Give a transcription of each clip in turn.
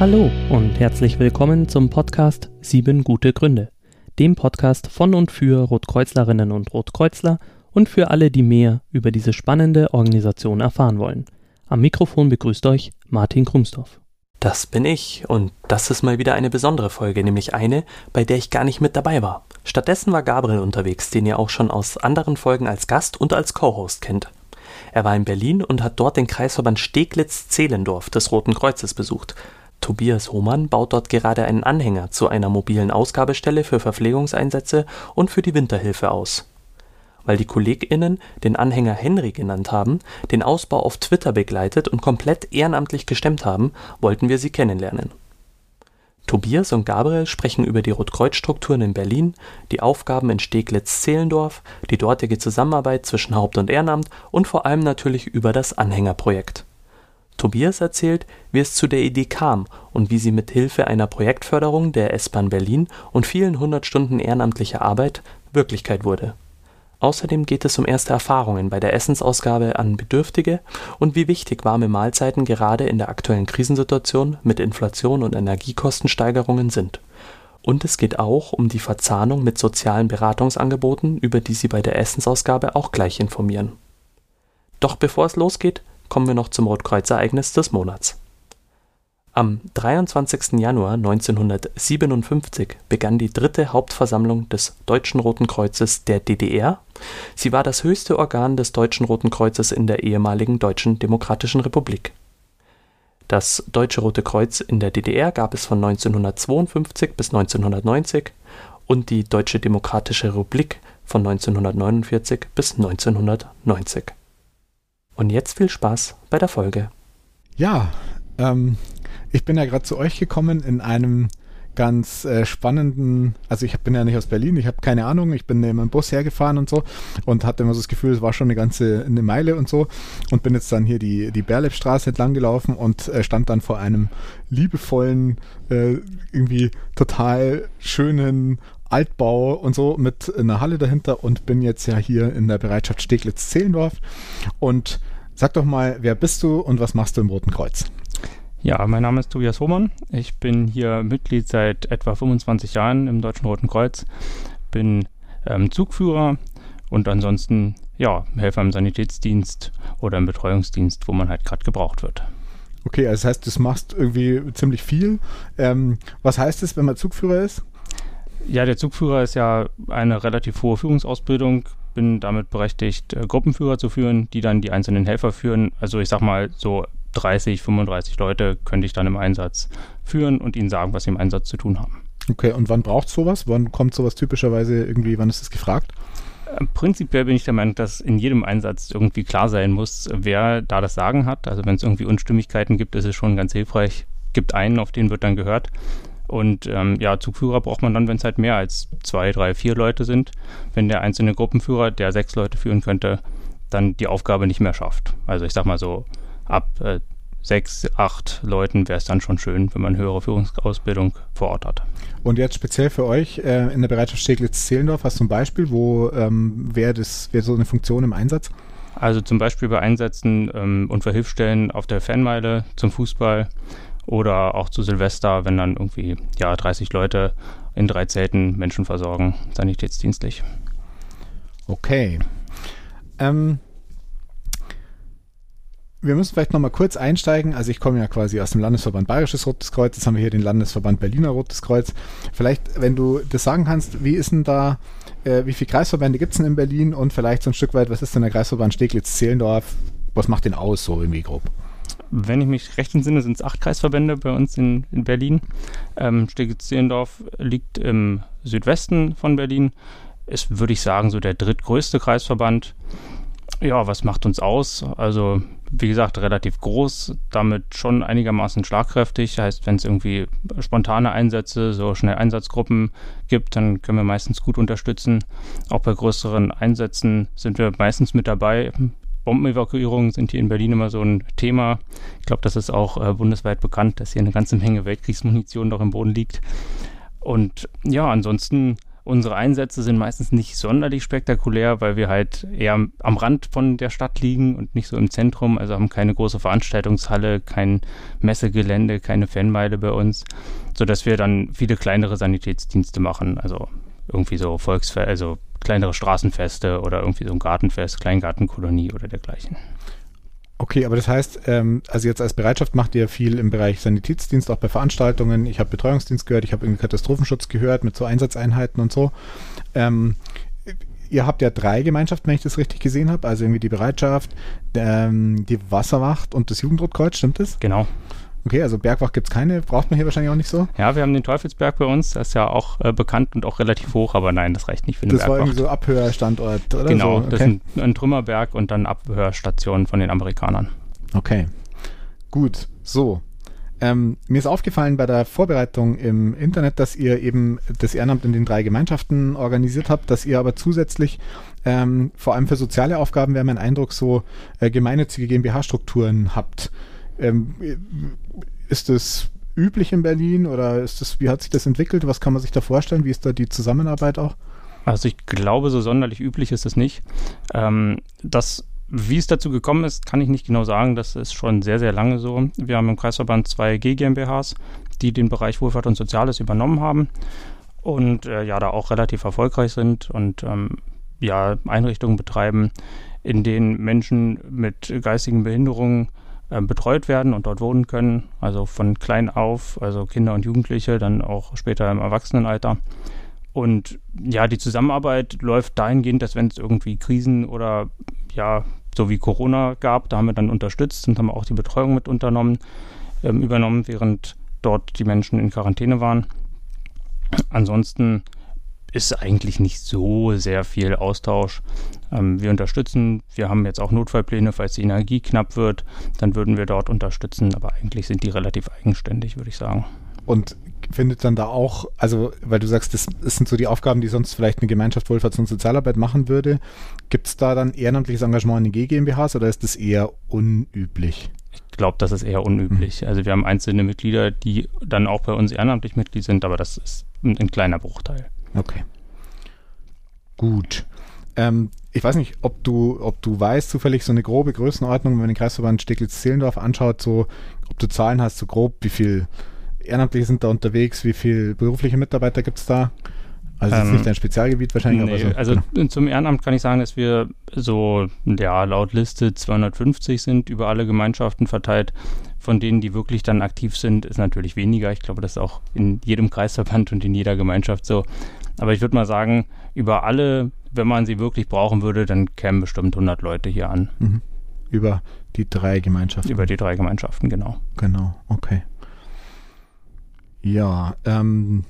Hallo und herzlich willkommen zum Podcast Sieben gute Gründe, dem Podcast von und für Rotkreuzlerinnen und Rotkreuzler und für alle, die mehr über diese spannende Organisation erfahren wollen. Am Mikrofon begrüßt euch Martin Krumsdorf. Das bin ich und das ist mal wieder eine besondere Folge, nämlich eine, bei der ich gar nicht mit dabei war. Stattdessen war Gabriel unterwegs, den ihr auch schon aus anderen Folgen als Gast und als Co-Host kennt. Er war in Berlin und hat dort den Kreisverband Steglitz-Zehlendorf des Roten Kreuzes besucht. Tobias Hohmann baut dort gerade einen Anhänger zu einer mobilen Ausgabestelle für Verpflegungseinsätze und für die Winterhilfe aus weil die KollegInnen den Anhänger Henry genannt haben, den Ausbau auf Twitter begleitet und komplett ehrenamtlich gestemmt haben, wollten wir sie kennenlernen. Tobias und Gabriel sprechen über die Rotkreuz-Strukturen in Berlin, die Aufgaben in Steglitz-Zehlendorf, die dortige Zusammenarbeit zwischen Haupt und Ehrenamt und vor allem natürlich über das Anhängerprojekt. Tobias erzählt, wie es zu der Idee kam und wie sie mit Hilfe einer Projektförderung der S-Bahn Berlin und vielen hundert Stunden ehrenamtlicher Arbeit Wirklichkeit wurde Außerdem geht es um erste Erfahrungen bei der Essensausgabe an Bedürftige und wie wichtig warme Mahlzeiten gerade in der aktuellen Krisensituation mit Inflation und Energiekostensteigerungen sind. Und es geht auch um die Verzahnung mit sozialen Beratungsangeboten, über die Sie bei der Essensausgabe auch gleich informieren. Doch bevor es losgeht, kommen wir noch zum Rotkreuz-Ereignis des Monats am 23. Januar 1957 begann die dritte Hauptversammlung des Deutschen Roten Kreuzes der DDR. Sie war das höchste Organ des Deutschen Roten Kreuzes in der ehemaligen Deutschen Demokratischen Republik. Das Deutsche Rote Kreuz in der DDR gab es von 1952 bis 1990 und die Deutsche Demokratische Republik von 1949 bis 1990. Und jetzt viel Spaß bei der Folge. Ja, ähm, ich bin ja gerade zu euch gekommen in einem ganz äh, spannenden, also ich bin ja nicht aus Berlin, ich habe keine Ahnung, ich bin mit dem Bus hergefahren und so und hatte immer so das Gefühl, es war schon eine ganze eine Meile und so und bin jetzt dann hier die, die Berlepstraße entlang gelaufen und äh, stand dann vor einem liebevollen, äh, irgendwie total schönen Altbau und so mit einer Halle dahinter und bin jetzt ja hier in der Bereitschaft Steglitz-Zehlendorf und sag doch mal, wer bist du und was machst du im Roten Kreuz? Ja, mein Name ist Tobias Hohmann. Ich bin hier Mitglied seit etwa 25 Jahren im Deutschen Roten Kreuz, bin ähm, Zugführer und ansonsten ja, Helfer im Sanitätsdienst oder im Betreuungsdienst, wo man halt gerade gebraucht wird. Okay, also das heißt, du machst irgendwie ziemlich viel. Ähm, was heißt es, wenn man Zugführer ist? Ja, der Zugführer ist ja eine relativ hohe Führungsausbildung, bin damit berechtigt, äh, Gruppenführer zu führen, die dann die einzelnen Helfer führen. Also ich sag mal so 30, 35 Leute könnte ich dann im Einsatz führen und ihnen sagen, was sie im Einsatz zu tun haben. Okay, und wann braucht sowas? Wann kommt sowas typischerweise irgendwie, wann ist es gefragt? Äh, prinzipiell bin ich der Meinung, dass in jedem Einsatz irgendwie klar sein muss, wer da das Sagen hat. Also wenn es irgendwie Unstimmigkeiten gibt, ist es schon ganz hilfreich. Gibt einen, auf den wird dann gehört. Und ähm, ja, Zugführer braucht man dann, wenn es halt mehr als zwei, drei, vier Leute sind. Wenn der einzelne Gruppenführer, der sechs Leute führen könnte, dann die Aufgabe nicht mehr schafft. Also ich sag mal so, ab äh, sechs, acht Leuten wäre es dann schon schön, wenn man höhere Führungsausbildung vor Ort hat. Und jetzt speziell für euch äh, in der Bereitschaft Steglitz-Zehlendorf, hast du ein Beispiel, wo ähm, wäre wär so eine Funktion im Einsatz? Also zum Beispiel bei Einsätzen ähm, und für Hilfsstellen auf der Fanmeile zum Fußball oder auch zu Silvester, wenn dann irgendwie ja 30 Leute in drei Zelten Menschen versorgen, sanitätsdienstlich. Okay. Ähm, wir müssen vielleicht nochmal kurz einsteigen. Also ich komme ja quasi aus dem Landesverband Bayerisches Rotes Kreuz. Jetzt haben wir hier den Landesverband Berliner Rotes Kreuz. Vielleicht, wenn du das sagen kannst, wie ist denn da, äh, wie viele Kreisverbände gibt es denn in Berlin und vielleicht so ein Stück weit, was ist denn der Kreisverband Steglitz-Zehlendorf? Was macht den aus, so irgendwie grob? Wenn ich mich recht entsinne, sind es acht Kreisverbände bei uns in, in Berlin. Ähm, Steglitz-Zehlendorf liegt im Südwesten von Berlin. Ist, würde ich sagen, so der drittgrößte Kreisverband. Ja, was macht uns aus? Also wie gesagt, relativ groß, damit schon einigermaßen schlagkräftig. Heißt, wenn es irgendwie spontane Einsätze, so schnell Einsatzgruppen gibt, dann können wir meistens gut unterstützen. Auch bei größeren Einsätzen sind wir meistens mit dabei. Bombenevakuierungen sind hier in Berlin immer so ein Thema. Ich glaube, das ist auch äh, bundesweit bekannt, dass hier eine ganze Menge Weltkriegsmunition noch im Boden liegt. Und ja, ansonsten Unsere Einsätze sind meistens nicht sonderlich spektakulär, weil wir halt eher am Rand von der Stadt liegen und nicht so im Zentrum. Also haben keine große Veranstaltungshalle, kein Messegelände, keine Fanmeile bei uns, sodass wir dann viele kleinere Sanitätsdienste machen. Also irgendwie so Volksfest, also kleinere Straßenfeste oder irgendwie so ein Gartenfest, Kleingartenkolonie oder dergleichen. Okay, aber das heißt, ähm, also jetzt als Bereitschaft macht ihr viel im Bereich Sanitätsdienst, auch bei Veranstaltungen. Ich habe Betreuungsdienst gehört, ich habe irgendwie Katastrophenschutz gehört mit so Einsatzeinheiten und so. Ähm, ihr habt ja drei Gemeinschaften, wenn ich das richtig gesehen habe. Also irgendwie die Bereitschaft, ähm, die Wasserwacht und das Jugendrotkreuz, stimmt das? Genau. Okay, also Bergwacht gibt es keine, braucht man hier wahrscheinlich auch nicht so. Ja, wir haben den Teufelsberg bei uns, das ist ja auch äh, bekannt und auch relativ hoch, aber nein, das reicht nicht für eine das Bergwacht. war irgendwie so Abhörstandort, oder? Genau, so. das ist ein, ein Trümmerberg und dann Abhörstation von den Amerikanern. Okay, gut, so. Ähm, mir ist aufgefallen bei der Vorbereitung im Internet, dass ihr eben das Ehrenamt in den drei Gemeinschaften organisiert habt, dass ihr aber zusätzlich ähm, vor allem für soziale Aufgaben wäre mein Eindruck so äh, gemeinnützige GmbH-Strukturen habt. Ähm, ist das üblich in Berlin oder ist das, wie hat sich das entwickelt? Was kann man sich da vorstellen? Wie ist da die Zusammenarbeit auch? Also ich glaube, so sonderlich üblich ist es nicht. Ähm, das wie es dazu gekommen ist, kann ich nicht genau sagen. Das ist schon sehr, sehr lange so. Wir haben im Kreisverband zwei G GmbHs, die den Bereich Wohlfahrt und Soziales übernommen haben und äh, ja, da auch relativ erfolgreich sind und ähm, ja, Einrichtungen betreiben, in denen Menschen mit geistigen Behinderungen betreut werden und dort wohnen können. Also von klein auf, also Kinder und Jugendliche, dann auch später im Erwachsenenalter. Und ja, die Zusammenarbeit läuft dahingehend, dass wenn es irgendwie Krisen oder ja, so wie Corona gab, da haben wir dann unterstützt und haben auch die Betreuung mit unternommen, ähm, übernommen, während dort die Menschen in Quarantäne waren. Ansonsten ist eigentlich nicht so sehr viel Austausch. Ähm, wir unterstützen, wir haben jetzt auch Notfallpläne, falls die Energie knapp wird, dann würden wir dort unterstützen, aber eigentlich sind die relativ eigenständig, würde ich sagen. Und findet dann da auch, also weil du sagst, das, das sind so die Aufgaben, die sonst vielleicht eine Gemeinschaft Wohlfahrts- und Sozialarbeit machen würde, gibt es da dann ehrenamtliches Engagement in den GmbHs oder ist das eher unüblich? Ich glaube, das ist eher unüblich. Mhm. Also wir haben einzelne Mitglieder, die dann auch bei uns ehrenamtlich Mitglied sind, aber das ist ein, ein kleiner Bruchteil. Okay. Gut. Ähm, ich weiß nicht, ob du, ob du weißt, zufällig so eine grobe Größenordnung, wenn man den Kreisverband Steglitz-Zehlendorf anschaut, so, ob du Zahlen hast, so grob, wie viel Ehrenamtliche sind da unterwegs? Wie viele berufliche Mitarbeiter gibt es da? Also das ist ähm, nicht dein Spezialgebiet wahrscheinlich. Nee, so, also genau. zum Ehrenamt kann ich sagen, dass wir so ja, laut Liste 250 sind, über alle Gemeinschaften verteilt. Von denen, die wirklich dann aktiv sind, ist natürlich weniger. Ich glaube, das ist auch in jedem Kreisverband und in jeder Gemeinschaft so. Aber ich würde mal sagen, über alle, wenn man sie wirklich brauchen würde, dann kämen bestimmt 100 Leute hier an. Mhm. Über die drei Gemeinschaften? Über die drei Gemeinschaften, genau. Genau, okay. Ja, ähm,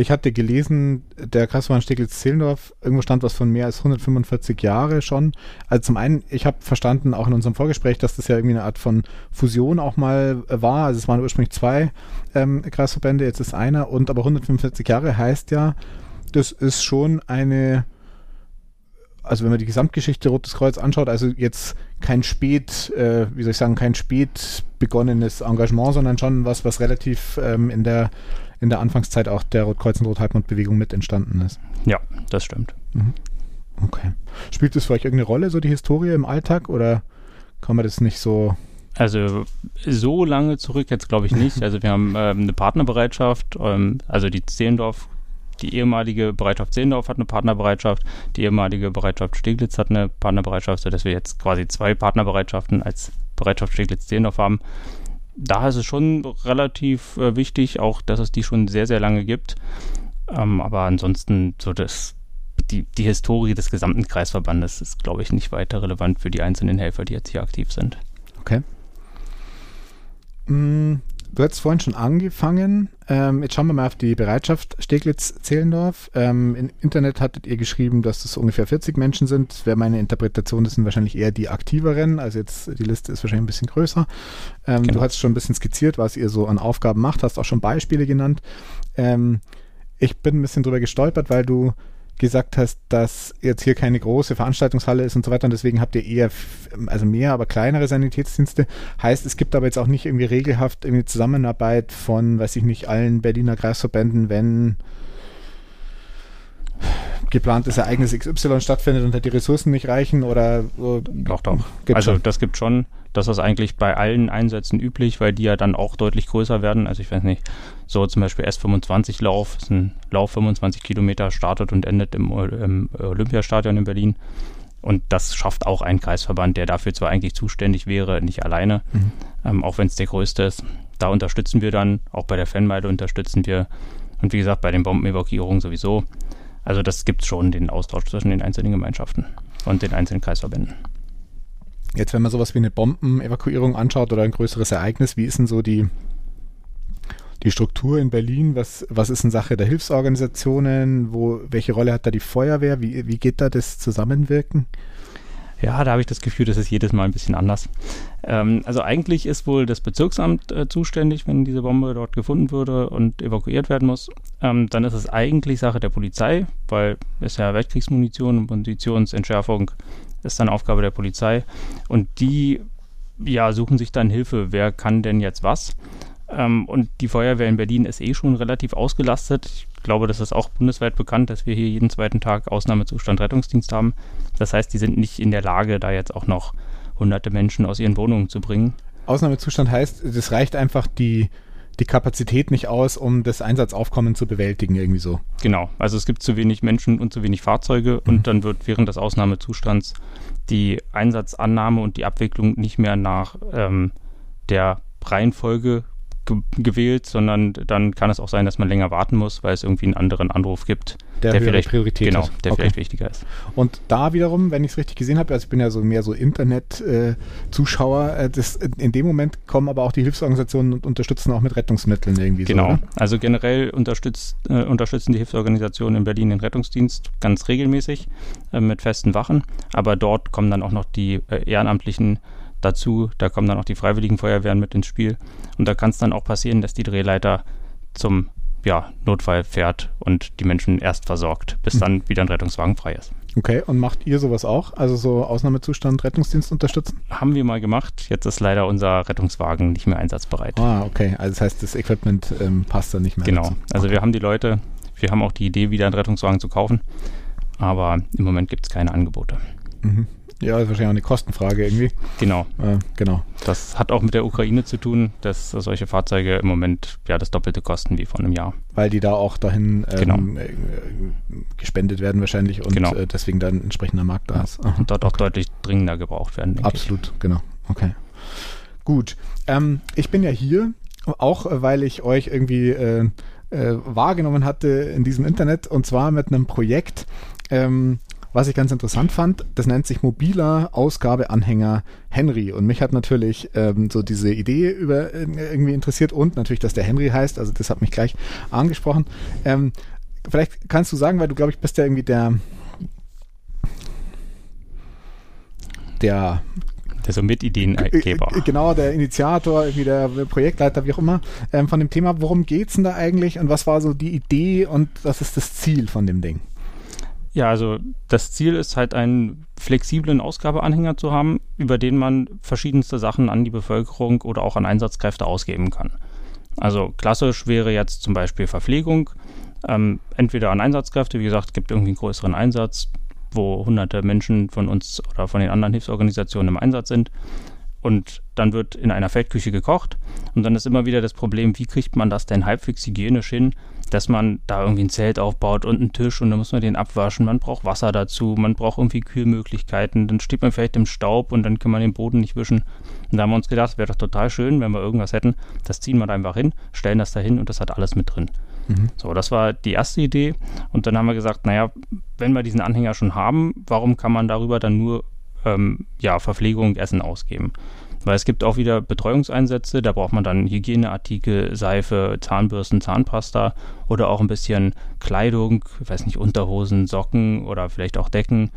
ich hatte gelesen, der Kreisverband Steglitz-Zehlendorf, irgendwo stand was von mehr als 145 Jahre schon. Also zum einen, ich habe verstanden, auch in unserem Vorgespräch, dass das ja irgendwie eine Art von Fusion auch mal war. Also es waren ursprünglich zwei ähm, Kreisverbände, jetzt ist einer. Und aber 145 Jahre heißt ja, das ist schon eine also wenn man die Gesamtgeschichte Rotes Kreuz anschaut, also jetzt kein spät, äh, wie soll ich sagen, kein spät begonnenes Engagement, sondern schon was, was relativ ähm, in der in der Anfangszeit auch der Rotkreuz- und Rothalbmond-Bewegung mit entstanden ist. Ja, das stimmt. Mhm. Okay. Spielt das für euch irgendeine Rolle, so die Historie im Alltag, oder kann man das nicht so also so lange zurück jetzt glaube ich nicht. Also wir haben ähm, eine Partnerbereitschaft, ähm, also die Zehlendorf die ehemalige Bereitschaft Zehlendorf hat eine Partnerbereitschaft, die ehemalige Bereitschaft Steglitz hat eine Partnerbereitschaft, sodass wir jetzt quasi zwei Partnerbereitschaften als Bereitschaft Steglitz-Zehlendorf haben. Da ist es schon relativ äh, wichtig, auch dass es die schon sehr, sehr lange gibt. Ähm, aber ansonsten so das die, die Historie des gesamten Kreisverbandes ist, glaube ich, nicht weiter relevant für die einzelnen Helfer, die jetzt hier aktiv sind. Okay. Du hast vorhin schon angefangen. Ähm, jetzt schauen wir mal auf die Bereitschaft Steglitz-Zehlendorf. Ähm, Im Internet hattet ihr geschrieben, dass es ungefähr 40 Menschen sind. Das wäre meine Interpretation, das sind wahrscheinlich eher die aktiveren. Also jetzt, die Liste ist wahrscheinlich ein bisschen größer. Ähm, genau. Du hast schon ein bisschen skizziert, was ihr so an Aufgaben macht, hast auch schon Beispiele genannt. Ähm, ich bin ein bisschen drüber gestolpert, weil du gesagt hast, dass jetzt hier keine große Veranstaltungshalle ist und so weiter und deswegen habt ihr eher, also mehr, aber kleinere Sanitätsdienste. Heißt, es gibt aber jetzt auch nicht irgendwie regelhaft irgendwie Zusammenarbeit von, weiß ich nicht, allen Berliner Kreisverbänden, wenn geplantes Ereignis XY stattfindet und die Ressourcen nicht reichen oder so. Doch, doch. also schon. das gibt schon. Das ist eigentlich bei allen Einsätzen üblich, weil die ja dann auch deutlich größer werden. Also ich weiß nicht, so zum Beispiel S25-Lauf, ist ein Lauf 25 Kilometer, startet und endet im, im Olympiastadion in Berlin. Und das schafft auch ein Kreisverband, der dafür zwar eigentlich zuständig wäre, nicht alleine, mhm. ähm, auch wenn es der größte ist. Da unterstützen wir dann, auch bei der Fanmeile unterstützen wir und wie gesagt bei den Bombenevakuierungen sowieso. Also das gibt schon den Austausch zwischen den einzelnen Gemeinschaften und den einzelnen Kreisverbänden. Jetzt, wenn man sowas wie eine Bombenevakuierung anschaut oder ein größeres Ereignis, wie ist denn so die, die Struktur in Berlin? Was, was ist in Sache der Hilfsorganisationen? Wo, welche Rolle hat da die Feuerwehr? Wie, wie geht da das Zusammenwirken? Ja, da habe ich das Gefühl, das ist jedes Mal ein bisschen anders. Ähm, also eigentlich ist wohl das Bezirksamt äh, zuständig, wenn diese Bombe dort gefunden würde und evakuiert werden muss. Ähm, dann ist es eigentlich Sache der Polizei, weil es ja Weltkriegsmunition und Munitionsentschärfung ist dann Aufgabe der Polizei. Und die ja, suchen sich dann Hilfe, wer kann denn jetzt was. Ähm, und die Feuerwehr in Berlin ist eh schon relativ ausgelastet. Ich glaube, das ist auch bundesweit bekannt, dass wir hier jeden zweiten Tag Ausnahmezustand Rettungsdienst haben. Das heißt, die sind nicht in der Lage, da jetzt auch noch hunderte Menschen aus ihren Wohnungen zu bringen. Ausnahmezustand heißt, es reicht einfach die, die Kapazität nicht aus, um das Einsatzaufkommen zu bewältigen, irgendwie so. Genau, also es gibt zu wenig Menschen und zu wenig Fahrzeuge mhm. und dann wird während des Ausnahmezustands die Einsatzannahme und die Abwicklung nicht mehr nach ähm, der Reihenfolge ge gewählt, sondern dann kann es auch sein, dass man länger warten muss, weil es irgendwie einen anderen Anruf gibt, der, der vielleicht Priorität genau, der okay. vielleicht wichtiger ist. Und da wiederum, wenn ich es richtig gesehen habe, also ich bin ja so mehr so Internet-Zuschauer, äh, äh, in dem Moment kommen aber auch die Hilfsorganisationen und unterstützen auch mit Rettungsmitteln irgendwie. Genau, so, also generell unterstützt, äh, unterstützen die Hilfsorganisationen in Berlin den Rettungsdienst ganz regelmäßig äh, mit festen Wachen, aber dort kommen dann auch noch die äh, ehrenamtlichen dazu. Da kommen dann auch die Freiwilligen Feuerwehren mit ins Spiel. Und da kann es dann auch passieren, dass die Drehleiter zum ja, Notfall fährt und die Menschen erst versorgt, bis mhm. dann wieder ein Rettungswagen frei ist. Okay, und macht ihr sowas auch? Also so Ausnahmezustand, Rettungsdienst unterstützen? Haben wir mal gemacht. Jetzt ist leider unser Rettungswagen nicht mehr einsatzbereit. Ah, okay. Also das heißt, das Equipment ähm, passt da nicht mehr. Genau. Dazu. Also okay. wir haben die Leute, wir haben auch die Idee, wieder einen Rettungswagen zu kaufen. Aber im Moment gibt es keine Angebote. Mhm. Ja, ist wahrscheinlich auch eine Kostenfrage irgendwie. Genau. Äh, genau. Das hat auch mit der Ukraine zu tun, dass solche Fahrzeuge im Moment ja das Doppelte kosten wie vor einem Jahr. Weil die da auch dahin ähm, genau. gespendet werden wahrscheinlich und genau. äh, deswegen dann entsprechender Markt da ja. ist. Aha. Und dort auch deutlich dringender gebraucht werden. Absolut, ich. genau. Okay. Gut. Ähm, ich bin ja hier, auch äh, weil ich euch irgendwie äh, äh, wahrgenommen hatte in diesem Internet und zwar mit einem Projekt. Ähm, was ich ganz interessant fand, das nennt sich mobiler Ausgabeanhänger Henry. Und mich hat natürlich ähm, so diese Idee über äh, irgendwie interessiert und natürlich, dass der Henry heißt. Also das hat mich gleich angesprochen. Ähm, vielleicht kannst du sagen, weil du glaube ich bist ja irgendwie der der der so Mitideengeber. Äh, äh, genau, der Initiator, irgendwie der Projektleiter, wie auch immer, ähm, von dem Thema. Worum geht es denn da eigentlich und was war so die Idee und was ist das Ziel von dem Ding? Ja, also das Ziel ist halt einen flexiblen Ausgabeanhänger zu haben, über den man verschiedenste Sachen an die Bevölkerung oder auch an Einsatzkräfte ausgeben kann. Also klassisch wäre jetzt zum Beispiel Verpflegung, ähm, entweder an Einsatzkräfte, wie gesagt, es gibt irgendwie einen größeren Einsatz, wo hunderte Menschen von uns oder von den anderen Hilfsorganisationen im Einsatz sind. Und dann wird in einer Feldküche gekocht. Und dann ist immer wieder das Problem, wie kriegt man das denn halbwegs hygienisch hin, dass man da irgendwie ein Zelt aufbaut und einen Tisch und dann muss man den abwaschen. Man braucht Wasser dazu, man braucht irgendwie Kühlmöglichkeiten. Dann steht man vielleicht im Staub und dann kann man den Boden nicht wischen. Und da haben wir uns gedacht, wäre doch total schön, wenn wir irgendwas hätten. Das ziehen wir da einfach hin, stellen das da hin und das hat alles mit drin. Mhm. So, das war die erste Idee. Und dann haben wir gesagt, naja, wenn wir diesen Anhänger schon haben, warum kann man darüber dann nur ähm, ja, Verpflegung, Essen ausgeben? Weil es gibt auch wieder Betreuungseinsätze, da braucht man dann Hygieneartikel, Seife, Zahnbürsten, Zahnpasta oder auch ein bisschen Kleidung, weiß nicht, Unterhosen, Socken oder vielleicht auch Decken.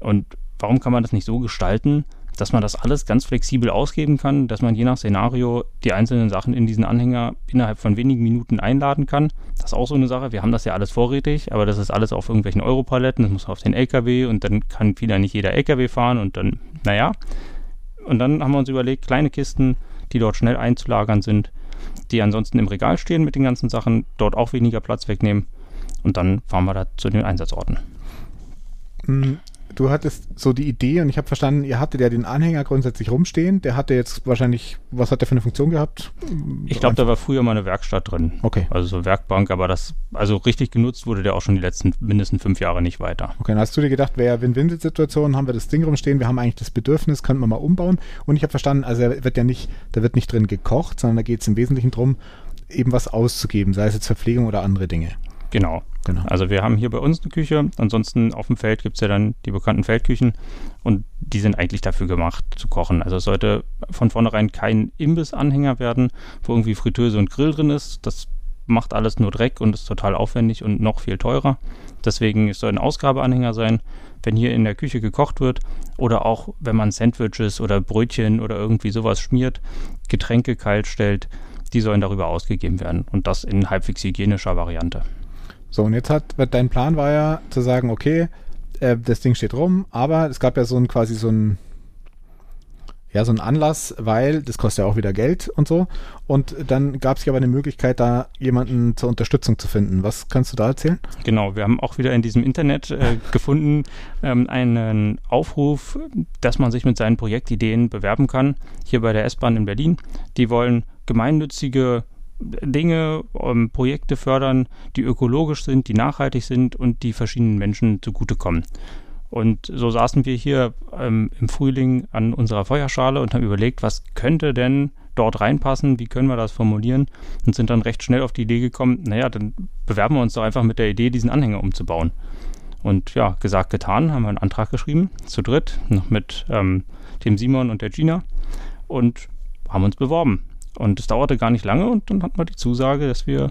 Und warum kann man das nicht so gestalten, dass man das alles ganz flexibel ausgeben kann, dass man je nach Szenario die einzelnen Sachen in diesen Anhänger innerhalb von wenigen Minuten einladen kann. Das ist auch so eine Sache. Wir haben das ja alles vorrätig, aber das ist alles auf irgendwelchen Europaletten, das muss auf den LKW und dann kann wieder nicht jeder LKW fahren und dann, naja, und dann haben wir uns überlegt, kleine Kisten, die dort schnell einzulagern sind, die ansonsten im Regal stehen mit den ganzen Sachen, dort auch weniger Platz wegnehmen. und dann fahren wir da zu den Einsatzorten. Du hattest so die Idee und ich habe verstanden, ihr hattet ja den Anhänger grundsätzlich rumstehen. Der hatte jetzt wahrscheinlich, was hat der für eine Funktion gehabt? Ich glaube, da war früher mal eine Werkstatt drin. Okay. Also so Werkbank, aber das, also richtig genutzt wurde der auch schon die letzten mindestens fünf Jahre nicht weiter. Okay, dann hast du dir gedacht, wäre Win-Win-Situation, haben wir das Ding rumstehen, wir haben eigentlich das Bedürfnis, könnten wir mal umbauen. Und ich habe verstanden, also er wird ja nicht, da wird nicht drin gekocht, sondern da geht es im Wesentlichen darum, eben was auszugeben, sei es jetzt Verpflegung oder andere Dinge. Genau. genau. Also wir haben hier bei uns eine Küche, ansonsten auf dem Feld gibt es ja dann die bekannten Feldküchen und die sind eigentlich dafür gemacht zu kochen. Also es sollte von vornherein kein Imbissanhänger werden, wo irgendwie Fritteuse und Grill drin ist. Das macht alles nur Dreck und ist total aufwendig und noch viel teurer. Deswegen es soll ein Ausgabeanhänger sein, wenn hier in der Küche gekocht wird oder auch wenn man Sandwiches oder Brötchen oder irgendwie sowas schmiert, Getränke kalt stellt, die sollen darüber ausgegeben werden und das in halbwegs hygienischer Variante. So, und jetzt hat, dein Plan war ja zu sagen, okay, äh, das Ding steht rum, aber es gab ja so ein quasi so ein ja, so ein Anlass, weil das kostet ja auch wieder Geld und so. Und dann gab es ja aber eine Möglichkeit, da jemanden zur Unterstützung zu finden. Was kannst du da erzählen? Genau, wir haben auch wieder in diesem Internet äh, gefunden ähm, einen Aufruf, dass man sich mit seinen Projektideen bewerben kann. Hier bei der S-Bahn in Berlin. Die wollen gemeinnützige Dinge, ähm, Projekte fördern, die ökologisch sind, die nachhaltig sind und die verschiedenen Menschen zugutekommen. Und so saßen wir hier ähm, im Frühling an unserer Feuerschale und haben überlegt, was könnte denn dort reinpassen, wie können wir das formulieren und sind dann recht schnell auf die Idee gekommen, naja, dann bewerben wir uns doch einfach mit der Idee, diesen Anhänger umzubauen. Und ja, gesagt, getan, haben wir einen Antrag geschrieben, zu dritt, noch mit ähm, dem Simon und der Gina und haben uns beworben. Und es dauerte gar nicht lange und dann hatten wir die Zusage, dass wir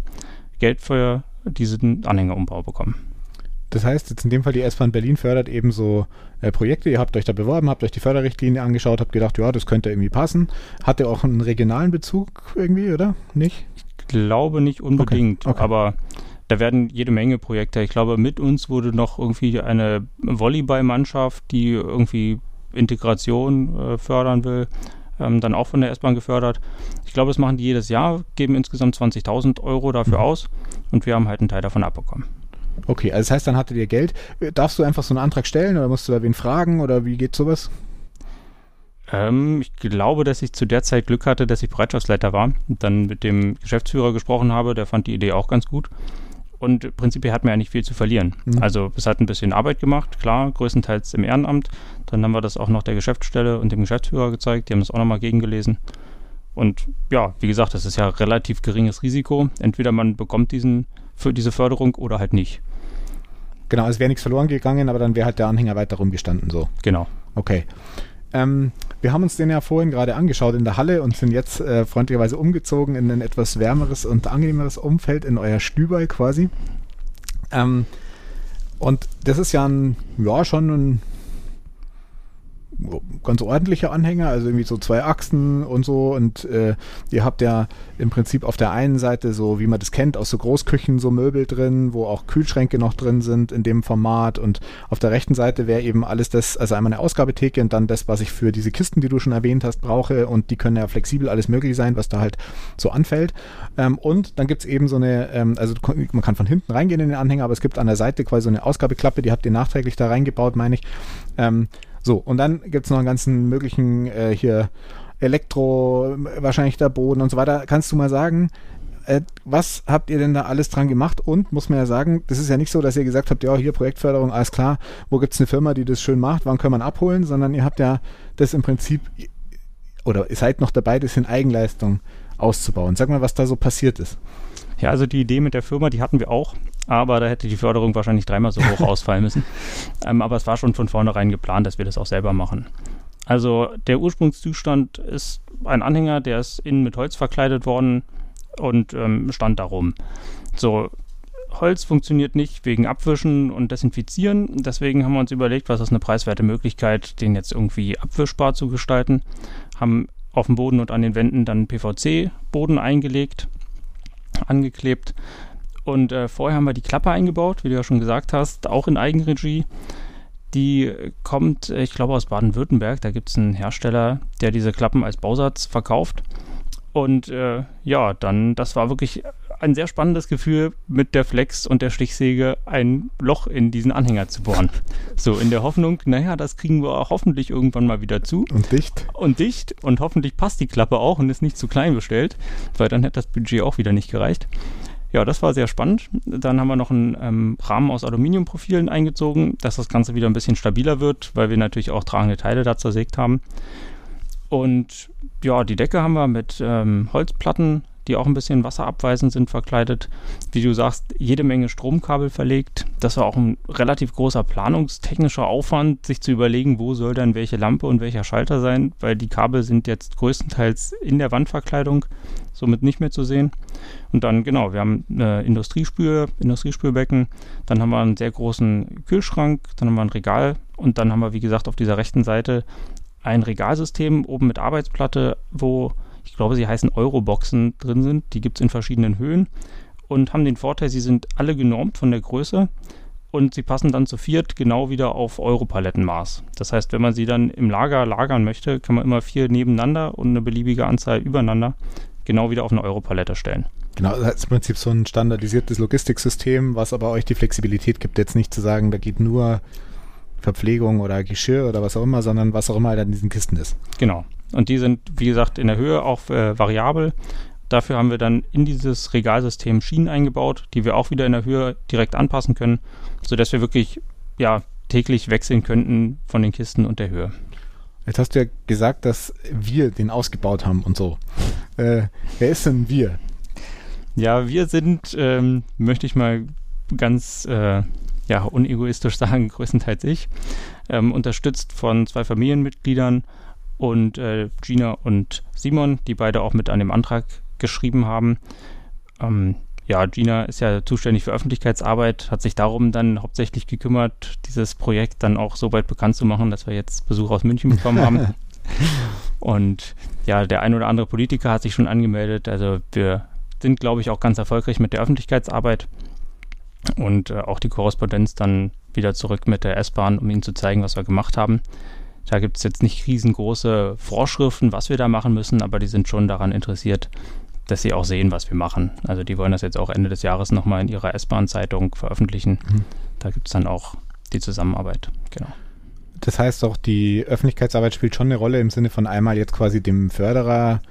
Geld für diesen Anhängerumbau bekommen. Das heißt, jetzt in dem Fall die S-Bahn Berlin fördert eben so äh, Projekte. Ihr habt euch da beworben, habt euch die Förderrichtlinie angeschaut, habt gedacht, ja, das könnte irgendwie passen. Hatte auch einen regionalen Bezug irgendwie, oder? Nicht? Ich glaube nicht unbedingt, okay. Okay. aber da werden jede Menge Projekte. Ich glaube, mit uns wurde noch irgendwie eine Volleyballmannschaft, die irgendwie Integration äh, fördern will ähm, dann auch von der S-Bahn gefördert. Ich glaube, das machen die jedes Jahr, geben insgesamt 20.000 Euro dafür mhm. aus und wir haben halt einen Teil davon abbekommen. Okay, also das heißt, dann hattet ihr Geld. Darfst du einfach so einen Antrag stellen oder musst du da wen fragen oder wie geht sowas? Ähm, ich glaube, dass ich zu der Zeit Glück hatte, dass ich Bereitschaftsleiter war und dann mit dem Geschäftsführer gesprochen habe. Der fand die Idee auch ganz gut. Und prinzipiell hat man ja nicht viel zu verlieren. Mhm. Also es hat ein bisschen Arbeit gemacht, klar, größtenteils im Ehrenamt. Dann haben wir das auch noch der Geschäftsstelle und dem Geschäftsführer gezeigt. Die haben das auch nochmal gegengelesen. Und ja, wie gesagt, das ist ja relativ geringes Risiko. Entweder man bekommt diesen für diese Förderung oder halt nicht. Genau, es wäre nichts verloren gegangen, aber dann wäre halt der Anhänger weiter rumgestanden so. Genau. Okay. Ähm, wir haben uns den ja vorhin gerade angeschaut in der Halle und sind jetzt äh, freundlicherweise umgezogen in ein etwas wärmeres und angenehmeres Umfeld, in euer Stübel quasi. Ähm, und das ist ja ein, ja, schon ein ganz ordentlicher Anhänger, also irgendwie so zwei Achsen und so. Und äh, ihr habt ja im Prinzip auf der einen Seite so, wie man das kennt, aus so Großküchen so Möbel drin, wo auch Kühlschränke noch drin sind in dem Format. Und auf der rechten Seite wäre eben alles das, also einmal eine Ausgabetheke und dann das, was ich für diese Kisten, die du schon erwähnt hast, brauche. Und die können ja flexibel alles möglich sein, was da halt so anfällt. Ähm, und dann gibt es eben so eine, ähm, also man kann von hinten reingehen in den Anhänger, aber es gibt an der Seite quasi so eine Ausgabeklappe, die habt ihr nachträglich da reingebaut, meine ich. Ähm, so, und dann gibt es noch einen ganzen möglichen äh, hier Elektro, wahrscheinlich der Boden und so weiter. Kannst du mal sagen, äh, was habt ihr denn da alles dran gemacht? Und muss man ja sagen, das ist ja nicht so, dass ihr gesagt habt, ja, hier Projektförderung, alles klar, wo gibt es eine Firma, die das schön macht, wann können wir abholen, sondern ihr habt ja das im Prinzip, oder ihr seid noch dabei, das in Eigenleistung auszubauen. Sag mal, was da so passiert ist. Ja, also die Idee mit der Firma, die hatten wir auch aber da hätte die Förderung wahrscheinlich dreimal so hoch ausfallen müssen. Ähm, aber es war schon von vornherein geplant, dass wir das auch selber machen. Also der Ursprungszustand ist ein Anhänger, der ist innen mit Holz verkleidet worden und ähm, stand darum. So, Holz funktioniert nicht wegen Abwischen und Desinfizieren. Deswegen haben wir uns überlegt, was ist eine preiswerte Möglichkeit, den jetzt irgendwie abwischbar zu gestalten. Haben auf dem Boden und an den Wänden dann PVC-Boden eingelegt, angeklebt und äh, vorher haben wir die Klappe eingebaut, wie du ja schon gesagt hast, auch in Eigenregie. Die kommt, äh, ich glaube, aus Baden-Württemberg. Da gibt es einen Hersteller, der diese Klappen als Bausatz verkauft. Und äh, ja, dann, das war wirklich ein sehr spannendes Gefühl, mit der Flex und der Stichsäge ein Loch in diesen Anhänger zu bohren. So, in der Hoffnung, naja, das kriegen wir hoffentlich irgendwann mal wieder zu. Und dicht. Und dicht. Und hoffentlich passt die Klappe auch und ist nicht zu klein bestellt, weil dann hätte das Budget auch wieder nicht gereicht. Ja, das war sehr spannend. Dann haben wir noch einen ähm, Rahmen aus Aluminiumprofilen eingezogen, dass das Ganze wieder ein bisschen stabiler wird, weil wir natürlich auch tragende Teile da zersägt haben. Und ja, die Decke haben wir mit ähm, Holzplatten die auch ein bisschen wasserabweisend sind, verkleidet. Wie du sagst, jede Menge Stromkabel verlegt. Das war auch ein relativ großer planungstechnischer Aufwand, sich zu überlegen, wo soll dann welche Lampe und welcher Schalter sein, weil die Kabel sind jetzt größtenteils in der Wandverkleidung, somit nicht mehr zu sehen. Und dann, genau, wir haben eine Industriespül, Industriespülbecken, dann haben wir einen sehr großen Kühlschrank, dann haben wir ein Regal und dann haben wir, wie gesagt, auf dieser rechten Seite ein Regalsystem oben mit Arbeitsplatte, wo ich glaube, sie heißen Euroboxen drin sind. Die gibt es in verschiedenen Höhen und haben den Vorteil, sie sind alle genormt von der Größe und sie passen dann zu viert genau wieder auf Europalettenmaß. Das heißt, wenn man sie dann im Lager lagern möchte, kann man immer vier nebeneinander und eine beliebige Anzahl übereinander genau wieder auf eine Europalette stellen. Genau, das ist im Prinzip so ein standardisiertes Logistiksystem, was aber euch die Flexibilität gibt, jetzt nicht zu sagen, da geht nur Verpflegung oder Geschirr oder was auch immer, sondern was auch immer halt an diesen Kisten ist. Genau. Und die sind, wie gesagt, in der Höhe auch äh, variabel. Dafür haben wir dann in dieses Regalsystem Schienen eingebaut, die wir auch wieder in der Höhe direkt anpassen können, sodass wir wirklich ja, täglich wechseln könnten von den Kisten und der Höhe. Jetzt hast du ja gesagt, dass wir den ausgebaut haben und so. Äh, wer ist denn wir? Ja, wir sind, ähm, möchte ich mal ganz äh, ja, unegoistisch sagen, größtenteils ich, ähm, unterstützt von zwei Familienmitgliedern und äh, Gina und Simon, die beide auch mit an dem Antrag geschrieben haben. Ähm, ja, Gina ist ja zuständig für Öffentlichkeitsarbeit, hat sich darum dann hauptsächlich gekümmert, dieses Projekt dann auch so weit bekannt zu machen, dass wir jetzt Besuch aus München bekommen haben. und ja, der ein oder andere Politiker hat sich schon angemeldet. Also wir sind, glaube ich, auch ganz erfolgreich mit der Öffentlichkeitsarbeit und äh, auch die Korrespondenz dann wieder zurück mit der S-Bahn, um ihnen zu zeigen, was wir gemacht haben. Da gibt es jetzt nicht riesengroße Vorschriften, was wir da machen müssen, aber die sind schon daran interessiert, dass sie auch sehen, was wir machen. Also die wollen das jetzt auch Ende des Jahres nochmal in ihrer S-Bahn-Zeitung veröffentlichen. Mhm. Da gibt es dann auch die Zusammenarbeit. Genau. Das heißt auch, die Öffentlichkeitsarbeit spielt schon eine Rolle im Sinne von einmal jetzt quasi dem Förderer,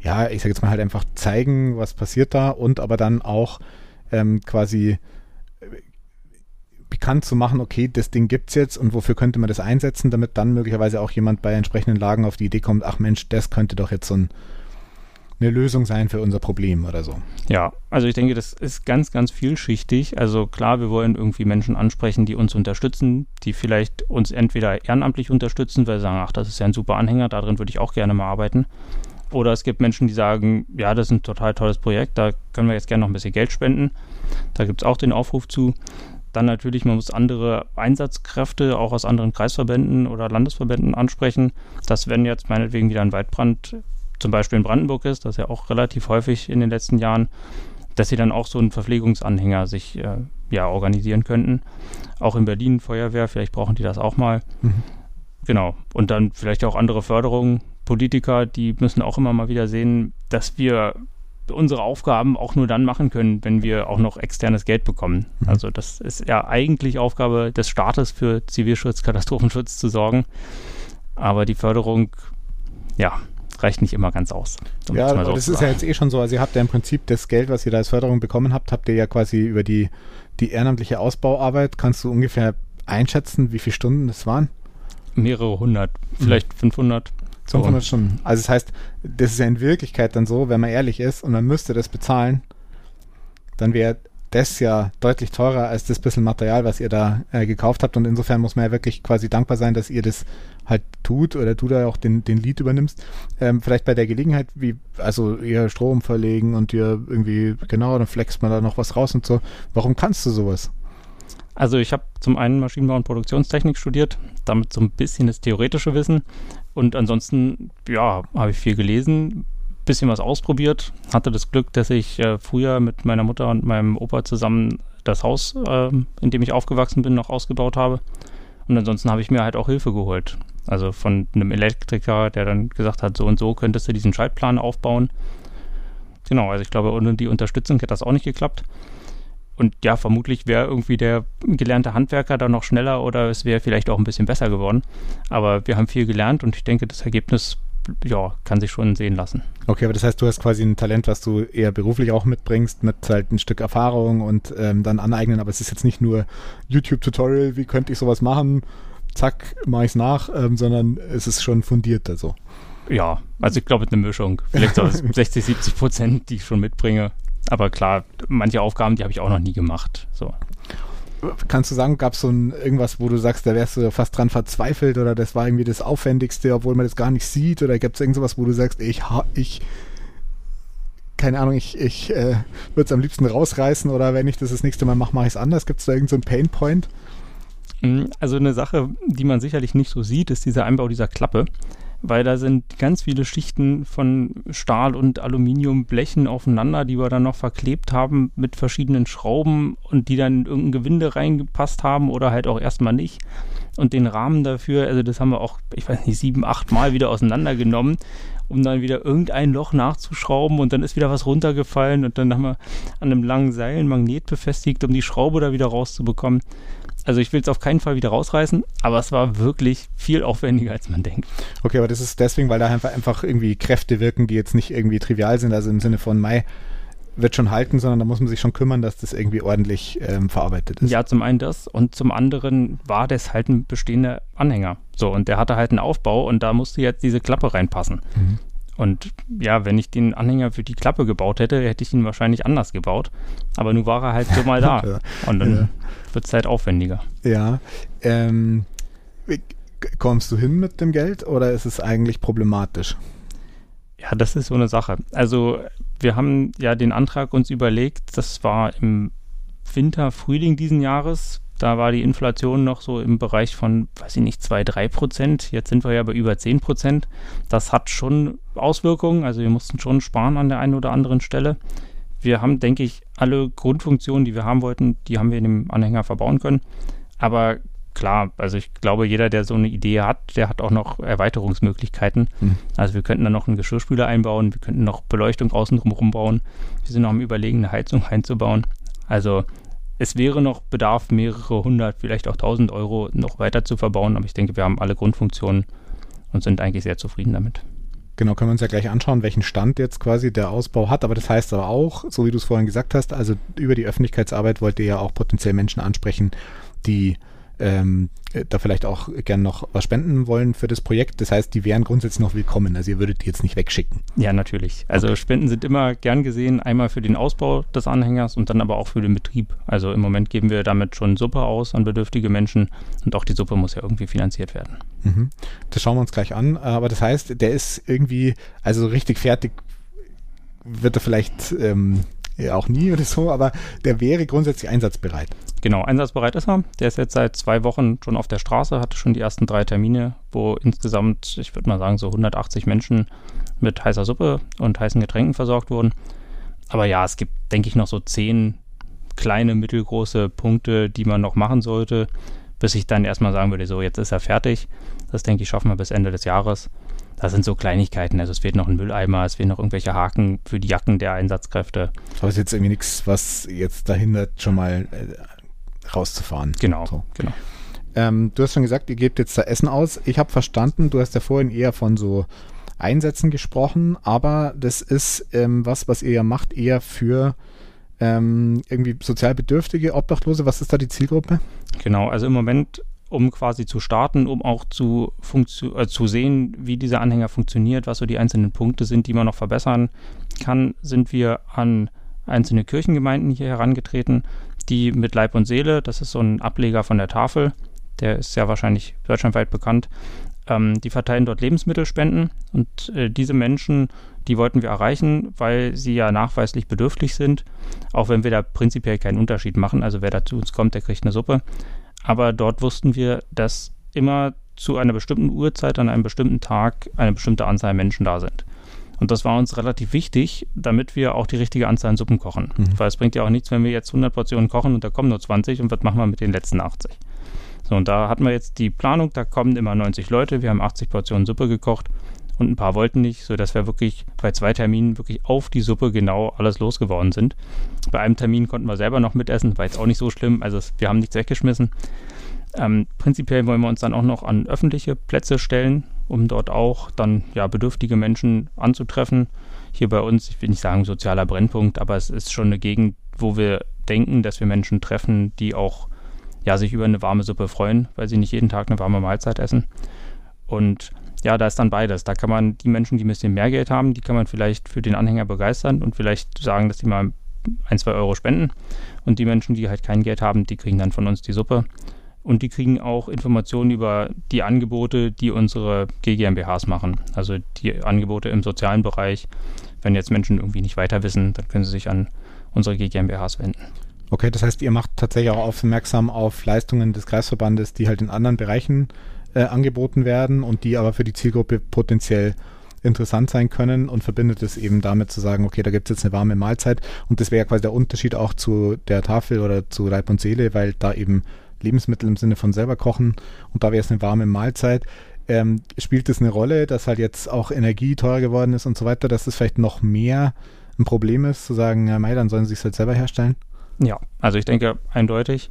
ja, ich sage jetzt mal halt einfach zeigen, was passiert da und aber dann auch ähm, quasi bekannt zu machen, okay, das Ding gibt es jetzt und wofür könnte man das einsetzen, damit dann möglicherweise auch jemand bei entsprechenden Lagen auf die Idee kommt, ach Mensch, das könnte doch jetzt so ein, eine Lösung sein für unser Problem oder so. Ja, also ich denke, das ist ganz, ganz vielschichtig. Also klar, wir wollen irgendwie Menschen ansprechen, die uns unterstützen, die vielleicht uns entweder ehrenamtlich unterstützen, weil sie sagen, ach, das ist ja ein super Anhänger, darin würde ich auch gerne mal arbeiten. Oder es gibt Menschen, die sagen, ja, das ist ein total tolles Projekt, da können wir jetzt gerne noch ein bisschen Geld spenden. Da gibt es auch den Aufruf zu. Dann natürlich, man muss andere Einsatzkräfte auch aus anderen Kreisverbänden oder Landesverbänden ansprechen. Dass wenn jetzt meinetwegen wieder ein Waldbrand zum Beispiel in Brandenburg ist, das ja auch relativ häufig in den letzten Jahren, dass sie dann auch so einen Verpflegungsanhänger sich äh, ja organisieren könnten. Auch in Berlin Feuerwehr, vielleicht brauchen die das auch mal. Mhm. Genau. Und dann vielleicht auch andere Förderungen. Politiker, die müssen auch immer mal wieder sehen, dass wir unsere Aufgaben auch nur dann machen können, wenn wir auch noch externes Geld bekommen. Mhm. Also das ist ja eigentlich Aufgabe des Staates für Zivilschutz, Katastrophenschutz zu sorgen. Aber die Förderung, ja, reicht nicht immer ganz aus. Um ja, aber so das ist ja jetzt eh schon so. Also ihr habt ja im Prinzip das Geld, was ihr da als Förderung bekommen habt, habt ihr ja quasi über die, die ehrenamtliche Ausbauarbeit. Kannst du ungefähr einschätzen, wie viele Stunden das waren? Mehrere hundert, vielleicht mhm. 500. 500 so. Stunden. Also das heißt, das ist ja in Wirklichkeit dann so, wenn man ehrlich ist und man müsste das bezahlen, dann wäre das ja deutlich teurer als das bisschen Material, was ihr da äh, gekauft habt. Und insofern muss man ja wirklich quasi dankbar sein, dass ihr das halt tut oder du da auch den, den Lead übernimmst. Ähm, vielleicht bei der Gelegenheit, wie, also ihr Strom verlegen und ihr irgendwie, genau, dann flext man da noch was raus und so. Warum kannst du sowas? Also ich habe zum einen Maschinenbau und Produktionstechnik studiert, damit so ein bisschen das theoretische Wissen. Und ansonsten, ja, habe ich viel gelesen, bisschen was ausprobiert. Hatte das Glück, dass ich äh, früher mit meiner Mutter und meinem Opa zusammen das Haus, äh, in dem ich aufgewachsen bin, noch ausgebaut habe. Und ansonsten habe ich mir halt auch Hilfe geholt. Also von einem Elektriker, der dann gesagt hat, so und so könntest du diesen Schaltplan aufbauen. Genau, also ich glaube, ohne die Unterstützung hätte das auch nicht geklappt. Und ja, vermutlich wäre irgendwie der gelernte Handwerker da noch schneller oder es wäre vielleicht auch ein bisschen besser geworden. Aber wir haben viel gelernt und ich denke, das Ergebnis ja, kann sich schon sehen lassen. Okay, aber das heißt, du hast quasi ein Talent, was du eher beruflich auch mitbringst, mit halt ein Stück Erfahrung und ähm, dann aneignen, aber es ist jetzt nicht nur YouTube-Tutorial, wie könnte ich sowas machen, zack, mache ich es nach, ähm, sondern es ist schon fundierter so. Ja, also ich glaube, eine Mischung. Vielleicht so 60, 70 Prozent, die ich schon mitbringe. Aber klar, manche Aufgaben, die habe ich auch noch nie gemacht. So. Kannst du sagen, gab es so ein, irgendwas, wo du sagst, da wärst du fast dran verzweifelt oder das war irgendwie das Aufwendigste, obwohl man das gar nicht sieht? Oder gibt es irgendwas, wo du sagst, ich, ich keine Ahnung, ich, ich äh, würde es am liebsten rausreißen oder wenn ich das das nächste Mal mache, mache ich es anders. Gibt es da irgendeinen so Painpoint? Mm, also eine Sache, die man sicherlich nicht so sieht, ist dieser Einbau dieser Klappe weil da sind ganz viele Schichten von Stahl- und Aluminiumblechen aufeinander, die wir dann noch verklebt haben mit verschiedenen Schrauben und die dann in irgendein Gewinde reingepasst haben oder halt auch erstmal nicht. Und den Rahmen dafür, also das haben wir auch, ich weiß nicht, sieben, acht Mal wieder auseinandergenommen, um dann wieder irgendein Loch nachzuschrauben und dann ist wieder was runtergefallen und dann haben wir an einem langen Seil ein Magnet befestigt, um die Schraube da wieder rauszubekommen. Also ich will es auf keinen Fall wieder rausreißen, aber es war wirklich viel aufwendiger, als man denkt. Okay, aber das ist deswegen, weil da einfach, einfach irgendwie Kräfte wirken, die jetzt nicht irgendwie trivial sind, also im Sinne von Mai wird schon halten, sondern da muss man sich schon kümmern, dass das irgendwie ordentlich ähm, verarbeitet ist. Ja, zum einen das und zum anderen war das halt ein bestehender Anhänger. So, und der hatte halt einen Aufbau und da musste jetzt diese Klappe reinpassen. Mhm. Und ja, wenn ich den Anhänger für die Klappe gebaut hätte, hätte ich ihn wahrscheinlich anders gebaut. Aber nun war er halt so mal da. Und dann ja. wird es halt aufwendiger. Ja. Ähm, kommst du hin mit dem Geld oder ist es eigentlich problematisch? Ja, das ist so eine Sache. Also wir haben ja den Antrag uns überlegt, das war im Winter, Frühling diesen Jahres, da war die Inflation noch so im Bereich von, weiß ich nicht, 2, 3 Prozent. Jetzt sind wir ja bei über 10 Prozent. Das hat schon Auswirkungen. Also wir mussten schon sparen an der einen oder anderen Stelle. Wir haben, denke ich, alle Grundfunktionen, die wir haben wollten, die haben wir in dem Anhänger verbauen können. Aber klar, also ich glaube, jeder, der so eine Idee hat, der hat auch noch Erweiterungsmöglichkeiten. Hm. Also wir könnten da noch einen Geschirrspüler einbauen, wir könnten noch Beleuchtung außen drum bauen. Wir sind noch am Überlegen, eine Heizung einzubauen. Also es wäre noch Bedarf, mehrere hundert, vielleicht auch tausend Euro noch weiter zu verbauen, aber ich denke, wir haben alle Grundfunktionen und sind eigentlich sehr zufrieden damit. Genau, können wir uns ja gleich anschauen, welchen Stand jetzt quasi der Ausbau hat. Aber das heißt aber auch, so wie du es vorhin gesagt hast, also über die Öffentlichkeitsarbeit wollt ihr ja auch potenziell Menschen ansprechen, die ähm, da vielleicht auch gern noch was spenden wollen für das Projekt. Das heißt, die wären grundsätzlich noch willkommen. Also ihr würdet die jetzt nicht wegschicken. Ja, natürlich. Also okay. Spenden sind immer gern gesehen, einmal für den Ausbau des Anhängers und dann aber auch für den Betrieb. Also im Moment geben wir damit schon Suppe aus an bedürftige Menschen und auch die Suppe muss ja irgendwie finanziert werden. Mhm. Das schauen wir uns gleich an. Aber das heißt, der ist irgendwie, also richtig fertig wird er vielleicht ähm, auch nie oder so, aber der wäre grundsätzlich einsatzbereit. Genau, einsatzbereit ist er. Der ist jetzt seit zwei Wochen schon auf der Straße, hatte schon die ersten drei Termine, wo insgesamt, ich würde mal sagen, so 180 Menschen mit heißer Suppe und heißen Getränken versorgt wurden. Aber ja, es gibt, denke ich, noch so zehn kleine, mittelgroße Punkte, die man noch machen sollte, bis ich dann erstmal sagen würde, so, jetzt ist er fertig. Das denke ich, schaffen wir bis Ende des Jahres. Das sind so Kleinigkeiten. Also es fehlt noch ein Mülleimer, es fehlen noch irgendwelche Haken für die Jacken der Einsatzkräfte. Aber es ist jetzt irgendwie nichts, was jetzt dahindert, schon mal äh, rauszufahren. Genau, so. genau. Ähm, du hast schon gesagt, ihr gebt jetzt da Essen aus. Ich habe verstanden, du hast ja vorhin eher von so Einsätzen gesprochen, aber das ist ähm, was, was ihr ja macht, eher für ähm, irgendwie sozial Bedürftige, Obdachlose. Was ist da die Zielgruppe? Genau, also im Moment, um quasi zu starten, um auch zu, äh, zu sehen, wie dieser Anhänger funktioniert, was so die einzelnen Punkte sind, die man noch verbessern kann, sind wir an einzelne Kirchengemeinden hier herangetreten die mit Leib und Seele, das ist so ein Ableger von der Tafel, der ist ja wahrscheinlich deutschlandweit bekannt, ähm, die verteilen dort Lebensmittelspenden und äh, diese Menschen, die wollten wir erreichen, weil sie ja nachweislich bedürftig sind, auch wenn wir da prinzipiell keinen Unterschied machen. Also wer da zu uns kommt, der kriegt eine Suppe. Aber dort wussten wir, dass immer zu einer bestimmten Uhrzeit an einem bestimmten Tag eine bestimmte Anzahl Menschen da sind. Und das war uns relativ wichtig, damit wir auch die richtige Anzahl an Suppen kochen. Mhm. Weil es bringt ja auch nichts, wenn wir jetzt 100 Portionen kochen und da kommen nur 20 und was machen wir mit den letzten 80? So, und da hatten wir jetzt die Planung, da kommen immer 90 Leute, wir haben 80 Portionen Suppe gekocht und ein paar wollten nicht, sodass wir wirklich bei zwei Terminen wirklich auf die Suppe genau alles losgeworden sind. Bei einem Termin konnten wir selber noch mitessen, war jetzt auch nicht so schlimm, also wir haben nichts weggeschmissen. Ähm, prinzipiell wollen wir uns dann auch noch an öffentliche Plätze stellen, um dort auch dann ja bedürftige Menschen anzutreffen. Hier bei uns, ich will nicht sagen sozialer Brennpunkt, aber es ist schon eine Gegend, wo wir denken, dass wir Menschen treffen, die auch ja, sich über eine warme Suppe freuen, weil sie nicht jeden Tag eine warme Mahlzeit essen. Und ja, da ist dann beides. Da kann man die Menschen, die ein bisschen mehr Geld haben, die kann man vielleicht für den Anhänger begeistern und vielleicht sagen, dass die mal ein, zwei Euro spenden. Und die Menschen, die halt kein Geld haben, die kriegen dann von uns die Suppe. Und die kriegen auch Informationen über die Angebote, die unsere GmbHs machen. Also die Angebote im sozialen Bereich. Wenn jetzt Menschen irgendwie nicht weiter wissen, dann können sie sich an unsere GmbHs wenden. Okay, das heißt, ihr macht tatsächlich auch aufmerksam auf Leistungen des Kreisverbandes, die halt in anderen Bereichen äh, angeboten werden und die aber für die Zielgruppe potenziell interessant sein können und verbindet es eben damit zu sagen, okay, da gibt es jetzt eine warme Mahlzeit und das wäre quasi der Unterschied auch zu der Tafel oder zu Leib und Seele, weil da eben Lebensmittel im Sinne von selber kochen und da wäre es eine warme Mahlzeit. Ähm, spielt es eine Rolle, dass halt jetzt auch Energie teurer geworden ist und so weiter, dass es vielleicht noch mehr ein Problem ist, zu sagen, ja, Mai, dann sollen sie es halt selber herstellen? Ja, also ich denke eindeutig.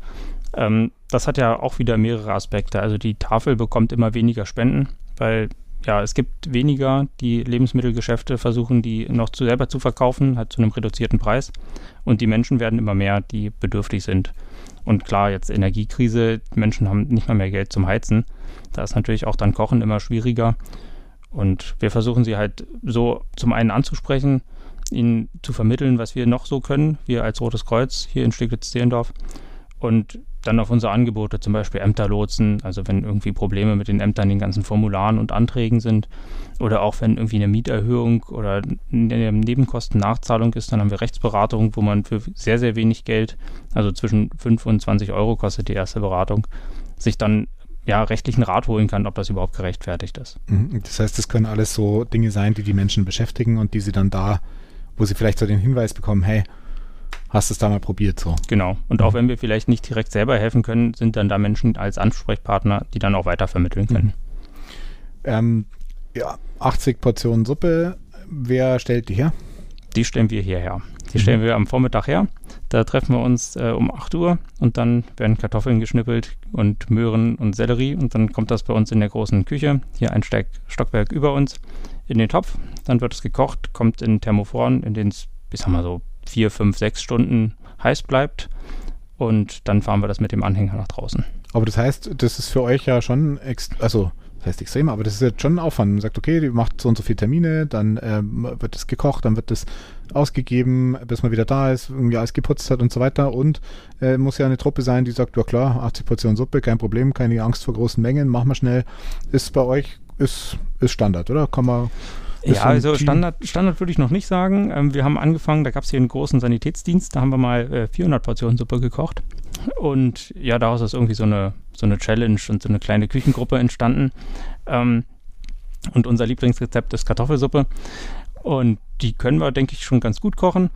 Ähm, das hat ja auch wieder mehrere Aspekte. Also die Tafel bekommt immer weniger Spenden, weil ja, es gibt weniger, die Lebensmittelgeschäfte versuchen, die noch zu selber zu verkaufen, halt zu einem reduzierten Preis. Und die Menschen werden immer mehr, die bedürftig sind. Und klar, jetzt Energiekrise, Menschen haben nicht mal mehr Geld zum Heizen. Da ist natürlich auch dann Kochen immer schwieriger. Und wir versuchen sie halt so zum einen anzusprechen, ihnen zu vermitteln, was wir noch so können, wir als Rotes Kreuz hier in Steglitz-Zehlendorf. Und dann auf unsere Angebote, zum Beispiel Ämterlotsen, also wenn irgendwie Probleme mit den Ämtern, den ganzen Formularen und Anträgen sind, oder auch wenn irgendwie eine Mieterhöhung oder eine Nebenkostennachzahlung ist, dann haben wir Rechtsberatung, wo man für sehr, sehr wenig Geld, also zwischen 5 und 20 Euro kostet die erste Beratung, sich dann ja, rechtlichen Rat holen kann, ob das überhaupt gerechtfertigt ist. Mhm. Das heißt, das können alles so Dinge sein, die die Menschen beschäftigen und die sie dann da wo sie vielleicht so den Hinweis bekommen, hey, hast du es da mal probiert so. Genau. Und auch wenn wir vielleicht nicht direkt selber helfen können, sind dann da Menschen als Ansprechpartner, die dann auch weiter vermitteln können. Mhm. Ähm, ja, 80 Portionen Suppe, wer stellt die her? Die stellen wir hierher. Die mhm. stellen wir am Vormittag her. Da treffen wir uns äh, um 8 Uhr und dann werden Kartoffeln geschnippelt und Möhren und Sellerie und dann kommt das bei uns in der großen Küche, hier ein Stockwerk über uns in den Topf, dann wird es gekocht, kommt in Thermophoren, in den es, ich sag mal so, vier, fünf, sechs Stunden heiß bleibt und dann fahren wir das mit dem Anhänger nach draußen. Aber das heißt, das ist für euch ja schon, also das heißt extrem, aber das ist jetzt schon ein Aufwand. Man sagt, okay, die macht so und so viele Termine, dann ähm, wird es gekocht, dann wird es ausgegeben, bis man wieder da ist, irgendwie alles geputzt hat und so weiter. Und äh, muss ja eine Truppe sein, die sagt, ja klar, 80 Portionen Suppe, kein Problem, keine Angst vor großen Mengen, machen wir schnell. Ist bei euch ist, ist Standard, oder? Kann man. Ja, also Standard, Standard würde ich noch nicht sagen. Ähm, wir haben angefangen, da gab es hier einen großen Sanitätsdienst, da haben wir mal äh, 400 Portionen Suppe gekocht. Und ja, daraus ist irgendwie so eine, so eine Challenge und so eine kleine Küchengruppe entstanden. Ähm, und unser Lieblingsrezept ist Kartoffelsuppe. Und die können wir, denke ich, schon ganz gut kochen.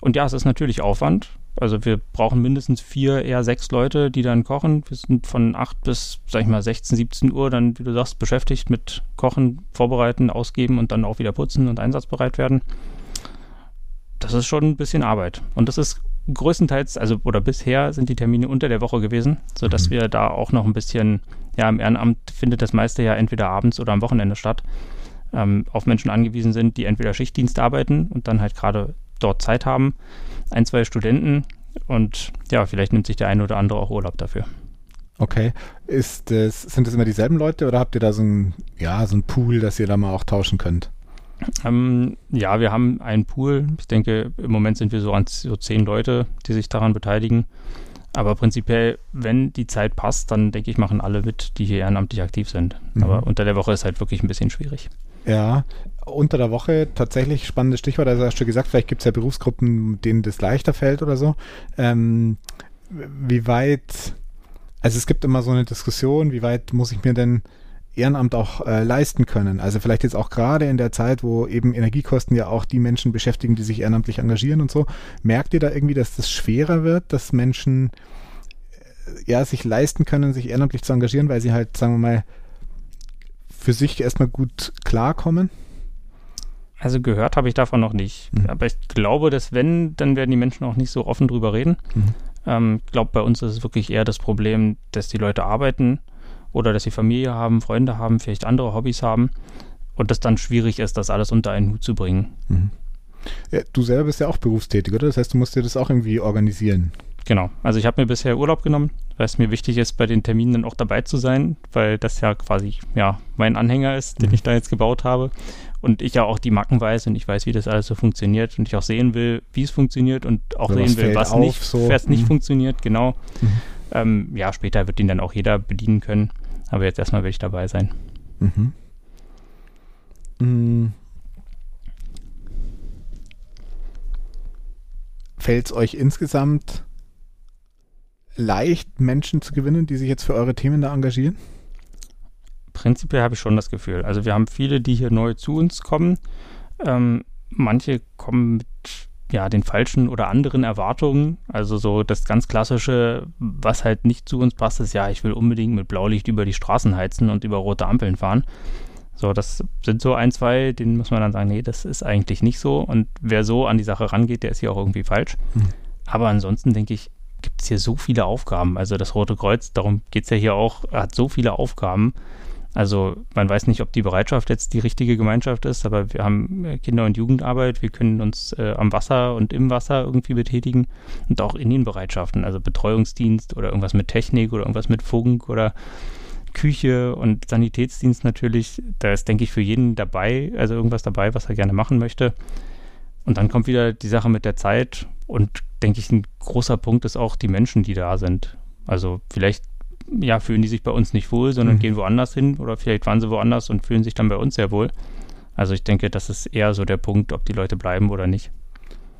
Und ja, es ist natürlich Aufwand. Also wir brauchen mindestens vier, eher sechs Leute, die dann kochen. Wir sind von acht bis, sag ich mal, 16, 17 Uhr dann, wie du sagst, beschäftigt mit Kochen, Vorbereiten, Ausgeben und dann auch wieder putzen und einsatzbereit werden. Das ist schon ein bisschen Arbeit. Und das ist größtenteils, also oder bisher sind die Termine unter der Woche gewesen, sodass mhm. wir da auch noch ein bisschen, ja, im Ehrenamt findet das meiste ja entweder abends oder am Wochenende statt, ähm, auf Menschen angewiesen sind, die entweder Schichtdienst arbeiten und dann halt gerade dort Zeit haben ein, zwei Studenten und ja, vielleicht nimmt sich der eine oder andere auch Urlaub dafür. Okay. Ist das, sind das immer dieselben Leute oder habt ihr da so ein, ja, so ein Pool, dass ihr da mal auch tauschen könnt? Ähm, ja, wir haben einen Pool. Ich denke, im Moment sind wir so an so zehn Leute, die sich daran beteiligen. Aber prinzipiell, wenn die Zeit passt, dann denke ich, machen alle mit, die hier ehrenamtlich aktiv sind. Mhm. Aber unter der Woche ist halt wirklich ein bisschen schwierig. Ja, unter der Woche tatsächlich spannendes Stichwort. Also hast du gesagt, vielleicht gibt es ja Berufsgruppen, denen das leichter fällt oder so. Ähm, wie weit, also es gibt immer so eine Diskussion, wie weit muss ich mir denn Ehrenamt auch äh, leisten können? Also vielleicht jetzt auch gerade in der Zeit, wo eben Energiekosten ja auch die Menschen beschäftigen, die sich ehrenamtlich engagieren und so. Merkt ihr da irgendwie, dass das schwerer wird, dass Menschen äh, ja sich leisten können, sich ehrenamtlich zu engagieren, weil sie halt, sagen wir mal, für sich erstmal gut klarkommen? Also gehört habe ich davon noch nicht. Mhm. Aber ich glaube, dass wenn, dann werden die Menschen auch nicht so offen drüber reden. Mhm. Ähm, ich glaube, bei uns ist es wirklich eher das Problem, dass die Leute arbeiten oder dass sie Familie haben, Freunde haben, vielleicht andere Hobbys haben und das dann schwierig ist, das alles unter einen Hut zu bringen. Mhm. Ja, du selber bist ja auch berufstätig, oder? Das heißt, du musst dir das auch irgendwie organisieren. Genau. Also ich habe mir bisher Urlaub genommen, weil es mir wichtig ist, bei den Terminen dann auch dabei zu sein, weil das ja quasi ja mein Anhänger ist, den mhm. ich da jetzt gebaut habe und ich ja auch die Macken weiß und ich weiß, wie das alles so funktioniert und ich auch sehen will, wie es funktioniert und auch Oder sehen will, was auf, nicht, so. nicht mhm. funktioniert, genau. Mhm. Ähm, ja, später wird ihn dann auch jeder bedienen können, aber jetzt erstmal will ich dabei sein. Mhm. Mhm. Fällt es euch insgesamt leicht, Menschen zu gewinnen, die sich jetzt für eure Themen da engagieren? Prinzipiell habe ich schon das Gefühl. Also wir haben viele, die hier neu zu uns kommen. Ähm, manche kommen mit ja, den falschen oder anderen Erwartungen. Also so das ganz klassische, was halt nicht zu uns passt, ist ja, ich will unbedingt mit Blaulicht über die Straßen heizen und über rote Ampeln fahren. So, das sind so ein, zwei, denen muss man dann sagen, nee, das ist eigentlich nicht so. Und wer so an die Sache rangeht, der ist hier auch irgendwie falsch. Hm. Aber ansonsten denke ich, gibt es hier so viele Aufgaben. Also das Rote Kreuz, darum geht es ja hier auch, hat so viele Aufgaben. Also man weiß nicht, ob die Bereitschaft jetzt die richtige Gemeinschaft ist, aber wir haben äh, Kinder- und Jugendarbeit, wir können uns äh, am Wasser und im Wasser irgendwie betätigen und auch in den Bereitschaften, also Betreuungsdienst oder irgendwas mit Technik oder irgendwas mit Funk oder Küche und Sanitätsdienst natürlich. Da ist, denke ich, für jeden dabei, also irgendwas dabei, was er gerne machen möchte. Und dann kommt wieder die Sache mit der Zeit und denke ich, ein großer Punkt ist auch die Menschen, die da sind. Also vielleicht ja, fühlen die sich bei uns nicht wohl, sondern mhm. gehen woanders hin oder vielleicht waren sie woanders und fühlen sich dann bei uns sehr wohl. Also ich denke, das ist eher so der Punkt, ob die Leute bleiben oder nicht.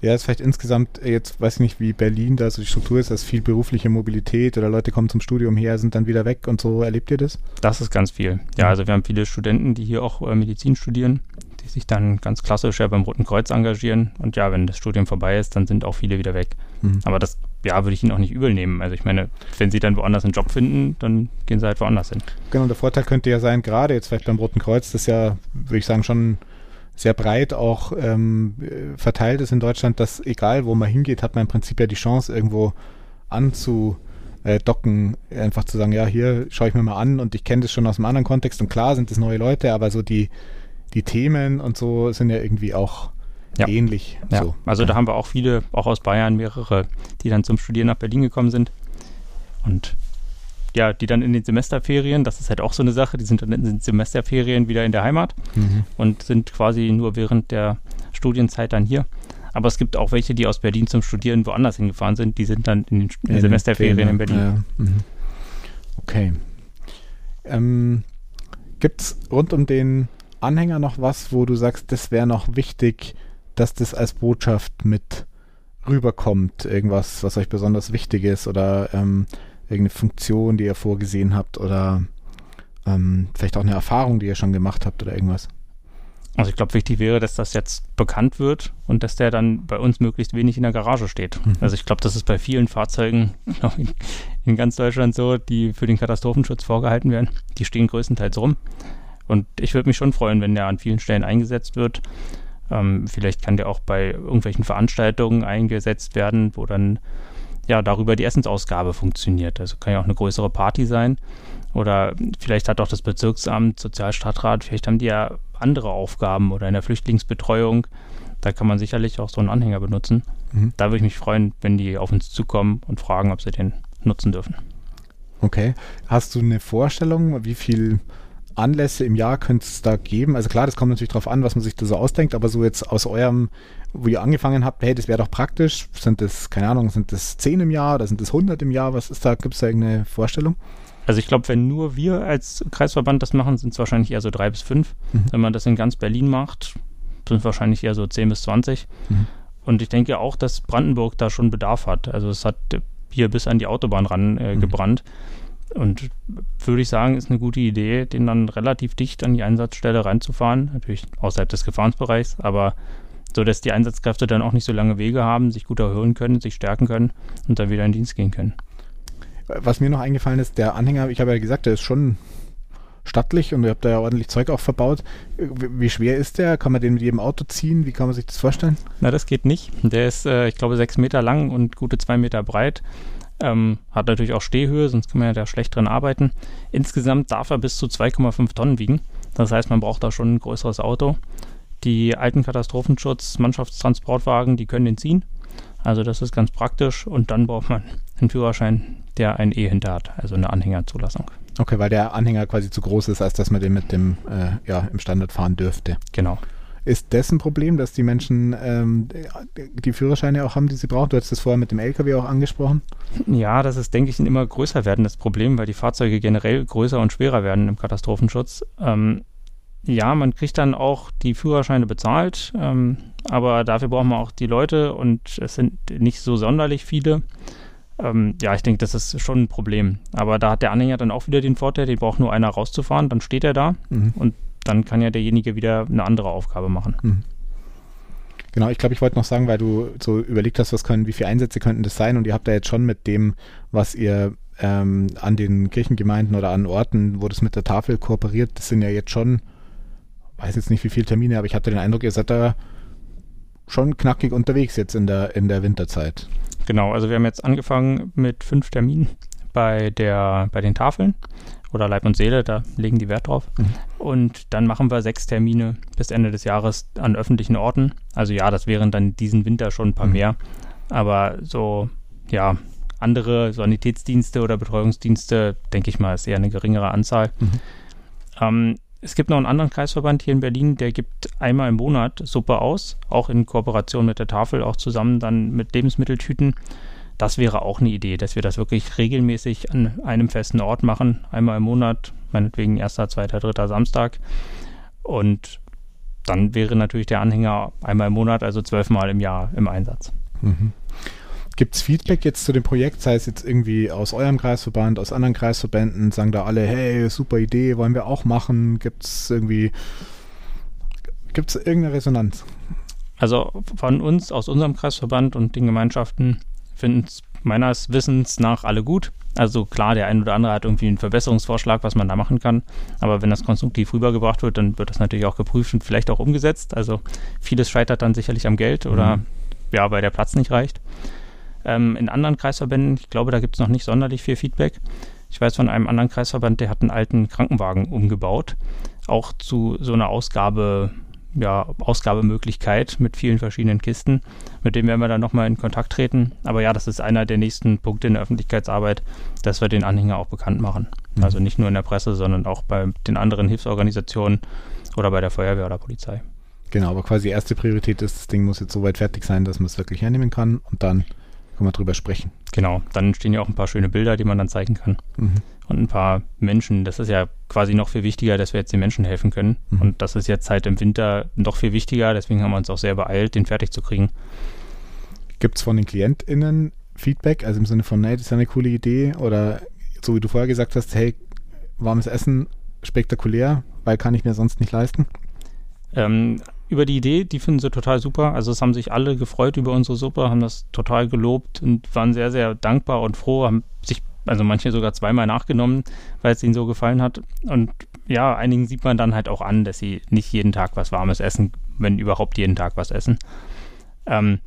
Ja, ist vielleicht insgesamt, jetzt weiß ich nicht, wie Berlin da so die Struktur ist, dass viel berufliche Mobilität oder Leute kommen zum Studium her, sind dann wieder weg und so. Erlebt ihr das? Das ist ganz viel. Ja, also wir haben viele Studenten, die hier auch äh, Medizin studieren, die sich dann ganz klassisch ja beim Roten Kreuz engagieren. Und ja, wenn das Studium vorbei ist, dann sind auch viele wieder weg. Mhm. Aber das ja, würde ich ihnen auch nicht übel nehmen. Also ich meine, wenn sie dann woanders einen Job finden, dann gehen sie halt woanders hin. Genau, der Vorteil könnte ja sein, gerade jetzt vielleicht beim Roten Kreuz, das ja, würde ich sagen, schon sehr breit auch ähm, verteilt ist in Deutschland, dass egal wo man hingeht, hat man im Prinzip ja die Chance, irgendwo anzudocken, einfach zu sagen, ja, hier schaue ich mir mal an und ich kenne das schon aus einem anderen Kontext und klar sind das neue Leute, aber so die, die Themen und so sind ja irgendwie auch ja. ähnlich. Ja. So. Also da haben wir auch viele, auch aus Bayern mehrere, die dann zum Studieren nach Berlin gekommen sind. Und ja, die dann in den Semesterferien, das ist halt auch so eine Sache, die sind dann in den Semesterferien wieder in der Heimat mhm. und sind quasi nur während der Studienzeit dann hier. Aber es gibt auch welche, die aus Berlin zum Studieren woanders hingefahren sind, die sind dann in den, in den Semesterferien Ferien, in Berlin. Ja. Mhm. Okay. Ähm, Gibt es rund um den Anhänger noch was, wo du sagst, das wäre noch wichtig, dass das als Botschaft mit rüberkommt? Irgendwas, was euch besonders wichtig ist oder ähm, irgendeine Funktion, die ihr vorgesehen habt oder ähm, vielleicht auch eine Erfahrung, die ihr schon gemacht habt oder irgendwas? Also ich glaube, wichtig wäre, dass das jetzt bekannt wird und dass der dann bei uns möglichst wenig in der Garage steht. Mhm. Also ich glaube, das ist bei vielen Fahrzeugen in, in, ganz Deutschland so, die für den Katastrophenschutz vorgehalten werden. Die stehen größtenteils rum. Und ich würde mich schon freuen, wenn der an vielen Stellen eingesetzt wird. Ähm, vielleicht kann der auch bei irgendwelchen Veranstaltungen eingesetzt werden, wo dann ja darüber die Essensausgabe funktioniert. Also kann ja auch eine größere Party sein. Oder vielleicht hat auch das Bezirksamt, Sozialstadtrat, vielleicht haben die ja andere Aufgaben oder in der Flüchtlingsbetreuung. Da kann man sicherlich auch so einen Anhänger benutzen. Mhm. Da würde ich mich freuen, wenn die auf uns zukommen und fragen, ob sie den nutzen dürfen. Okay. Hast du eine Vorstellung, wie viel Anlässe im Jahr könnte es da geben? Also klar, das kommt natürlich darauf an, was man sich da so ausdenkt, aber so jetzt aus eurem, wo ihr angefangen habt, hey, das wäre doch praktisch, sind das, keine Ahnung, sind das 10 im Jahr oder sind das 100 im Jahr? Was ist da, gibt es da irgendeine Vorstellung? Also ich glaube, wenn nur wir als Kreisverband das machen, sind es wahrscheinlich eher so drei bis fünf. Mhm. Wenn man das in ganz Berlin macht, sind es wahrscheinlich eher so 10 bis 20. Mhm. Und ich denke auch, dass Brandenburg da schon Bedarf hat. Also es hat hier bis an die Autobahn ran äh, mhm. Und würde ich sagen, ist eine gute Idee, den dann relativ dicht an die Einsatzstelle reinzufahren. Natürlich außerhalb des Gefahrensbereichs, aber so, dass die Einsatzkräfte dann auch nicht so lange Wege haben, sich gut erhöhen können, sich stärken können und dann wieder in Dienst gehen können. Was mir noch eingefallen ist, der Anhänger, ich habe ja gesagt, der ist schon stattlich und ihr habt da ja ordentlich Zeug auch verbaut. Wie, wie, schwer ist der? Kann man den mit jedem Auto ziehen? Wie kann man sich das vorstellen? Na, das geht nicht. Der ist, äh, ich glaube, sechs Meter lang und gute zwei Meter breit. Ähm, hat natürlich auch Stehhöhe, sonst kann man ja da schlecht drin arbeiten. Insgesamt darf er bis zu 2,5 Tonnen wiegen. Das heißt, man braucht da schon ein größeres Auto. Die alten Katastrophenschutz-Mannschaftstransportwagen, die können den ziehen. Also das ist ganz praktisch. Und dann braucht man einen Führerschein, der ein E hinter hat, also eine Anhängerzulassung. Okay, weil der Anhänger quasi zu groß ist, als dass man den mit dem äh, ja, im Standard fahren dürfte. Genau. Ist das ein Problem, dass die Menschen ähm, die Führerscheine auch haben, die sie brauchen? Du hast das vorher mit dem LKW auch angesprochen. Ja, das ist, denke ich, ein immer größer werdendes Problem, weil die Fahrzeuge generell größer und schwerer werden im Katastrophenschutz. Ähm, ja, man kriegt dann auch die Führerscheine bezahlt, ähm, aber dafür brauchen wir auch die Leute und es sind nicht so sonderlich viele. Ähm, ja, ich denke, das ist schon ein Problem. Aber da hat der Anhänger dann auch wieder den Vorteil, den braucht nur einer rauszufahren, dann steht er da mhm. und dann kann ja derjenige wieder eine andere Aufgabe machen. Mhm. Genau, ich glaube, ich wollte noch sagen, weil du so überlegt hast, was können, wie viele Einsätze könnten das sein und ihr habt da jetzt schon mit dem, was ihr ähm, an den Kirchengemeinden oder an Orten, wo das mit der Tafel kooperiert, das sind ja jetzt schon, weiß jetzt nicht wie viele Termine, aber ich hatte den Eindruck, ihr seid da schon knackig unterwegs jetzt in der, in der Winterzeit. Genau, also wir haben jetzt angefangen mit fünf Terminen bei, der, bei den Tafeln oder Leib und Seele, da legen die Wert drauf. Mhm. Und dann machen wir sechs Termine bis Ende des Jahres an öffentlichen Orten. Also ja, das wären dann diesen Winter schon ein paar mhm. mehr. Aber so, ja, andere Sanitätsdienste oder Betreuungsdienste, denke ich mal, ist eher eine geringere Anzahl. Mhm. Ähm, es gibt noch einen anderen Kreisverband hier in Berlin, der gibt einmal im Monat Suppe aus, auch in Kooperation mit der Tafel, auch zusammen dann mit Lebensmitteltüten. Das wäre auch eine Idee, dass wir das wirklich regelmäßig an einem festen Ort machen, einmal im Monat, meinetwegen erster, zweiter, dritter Samstag. Und dann wäre natürlich der Anhänger einmal im Monat, also zwölfmal im Jahr im Einsatz. Mhm. Gibt es Feedback jetzt zu dem Projekt, sei es jetzt irgendwie aus eurem Kreisverband, aus anderen Kreisverbänden, sagen da alle, hey, super Idee, wollen wir auch machen? Gibt es irgendwie, gibt es irgendeine Resonanz? Also von uns, aus unserem Kreisverband und den Gemeinschaften finden es meines Wissens nach alle gut. Also klar, der ein oder andere hat irgendwie einen Verbesserungsvorschlag, was man da machen kann. Aber wenn das konstruktiv rübergebracht wird, dann wird das natürlich auch geprüft und vielleicht auch umgesetzt. Also vieles scheitert dann sicherlich am Geld oder mhm. ja, weil der Platz nicht reicht. Ähm, in anderen Kreisverbänden, ich glaube, da gibt es noch nicht sonderlich viel Feedback. Ich weiß von einem anderen Kreisverband, der hat einen alten Krankenwagen umgebaut, auch zu so einer Ausgabe, ja, Ausgabemöglichkeit mit vielen verschiedenen Kisten. Mit dem werden wir dann nochmal in Kontakt treten. Aber ja, das ist einer der nächsten Punkte in der Öffentlichkeitsarbeit, dass wir den Anhänger auch bekannt machen. Mhm. Also nicht nur in der Presse, sondern auch bei den anderen Hilfsorganisationen oder bei der Feuerwehr oder Polizei. Genau, aber quasi erste Priorität ist, das Ding muss jetzt so weit fertig sein, dass man es wirklich hernehmen kann und dann kann man drüber sprechen. Genau, dann stehen ja auch ein paar schöne Bilder, die man dann zeigen kann. Mhm. Und ein paar Menschen. Das ist ja quasi noch viel wichtiger, dass wir jetzt den Menschen helfen können. Mhm. Und das ist jetzt halt im Winter noch viel wichtiger. Deswegen haben wir uns auch sehr beeilt, den fertig zu kriegen. Gibt es von den KlientInnen Feedback? Also im Sinne von, nee, das ist eine coole Idee? Oder so wie du vorher gesagt hast, hey, warmes Essen, spektakulär, weil kann ich mir sonst nicht leisten? Ähm, über die Idee, die finden sie total super. Also es haben sich alle gefreut über unsere Suppe, haben das total gelobt und waren sehr, sehr dankbar und froh, haben sich, also manche sogar zweimal nachgenommen, weil es ihnen so gefallen hat. Und ja, einigen sieht man dann halt auch an, dass sie nicht jeden Tag was Warmes essen, wenn überhaupt jeden Tag was essen. Ähm,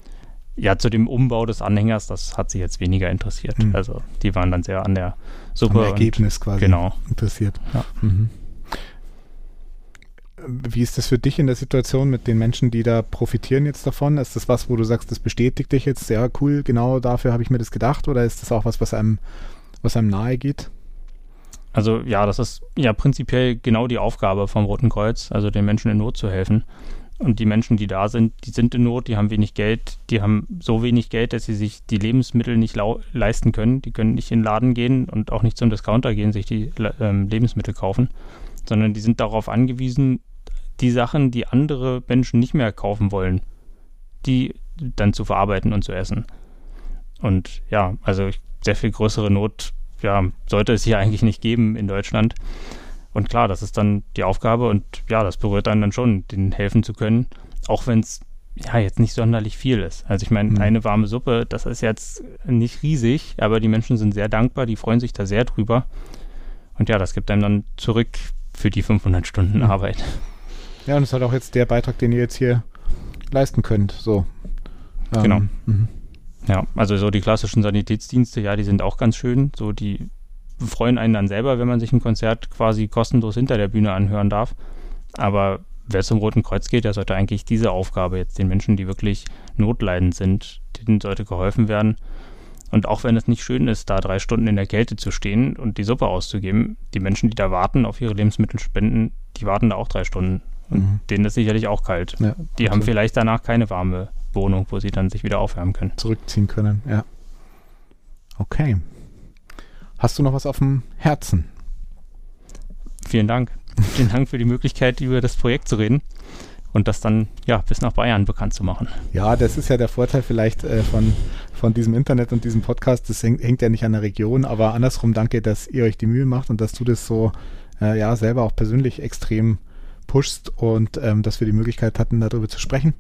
ja, zu dem Umbau des Anhängers, das hat sie jetzt weniger interessiert. Mhm. Also die waren dann sehr an der Suppe. Am Ergebnis und, quasi genau. interessiert. Ja. Mhm. Wie ist das für dich in der Situation mit den Menschen, die da profitieren jetzt davon? Ist das was, wo du sagst, das bestätigt dich jetzt? Ja, cool, genau dafür habe ich mir das gedacht. Oder ist das auch was, was einem, was einem nahe geht? Also ja, das ist ja prinzipiell genau die Aufgabe vom Roten Kreuz, also den Menschen in Not zu helfen. Und die Menschen, die da sind, die sind in Not, die haben wenig Geld, die haben so wenig Geld, dass sie sich die Lebensmittel nicht leisten können. Die können nicht in den Laden gehen und auch nicht zum Discounter gehen, sich die ähm, Lebensmittel kaufen, sondern die sind darauf angewiesen, die Sachen, die andere Menschen nicht mehr kaufen wollen, die dann zu verarbeiten und zu essen. Und ja, also sehr viel größere Not, ja, sollte es hier eigentlich nicht geben in Deutschland. Und klar, das ist dann die Aufgabe und ja, das berührt einen dann schon, denen helfen zu können, auch wenn es ja jetzt nicht sonderlich viel ist. Also ich meine, mhm. eine warme Suppe, das ist jetzt nicht riesig, aber die Menschen sind sehr dankbar, die freuen sich da sehr drüber. Und ja, das gibt einem dann zurück für die 500 Stunden Mhm. Arbeit. Ja, und es ist halt auch jetzt der Beitrag, den ihr jetzt hier leisten könnt. So. Ähm, Genau. mhm. Ja, also so die klassischen Sanitätsdienste, ja, die sind auch ganz schön. So, die freuen einen dann selber, wenn man sich ein Konzert quasi kostenlos hinter der Bühne anhören darf. Aber wer zum Roten Kreuz geht, der sollte eigentlich diese Aufgabe jetzt den Menschen, die wirklich notleidend sind, denen sollte geholfen werden. Und auch wenn es nicht schön ist, da drei Stunden in der Kälte zu stehen und die Suppe auszugeben, die Menschen, die da warten auf ihre Lebensmittelspenden, die warten da auch drei Stunden. Und Mhm. denen ist sicherlich auch kalt. Ja, Die haben vielleicht danach keine warme Wohnung, wo sie dann sich wieder aufwärmen können. zurückziehen können. Ja. Okay. Hast du noch was auf dem Herzen? Vielen Dank. Vielen Dank für die Möglichkeit, über das Projekt zu reden und das dann ja bis nach Bayern bekannt zu machen. Ja, das ist ja der Vorteil vielleicht äh, von, von diesem Internet und diesem Podcast. Das hängt, hängt ja nicht an der Region, aber andersrum danke, dass ihr euch die Mühe macht und dass du das so äh, ja selber auch persönlich extrem pushst und ähm, dass wir die Möglichkeit hatten, darüber zu sprechen.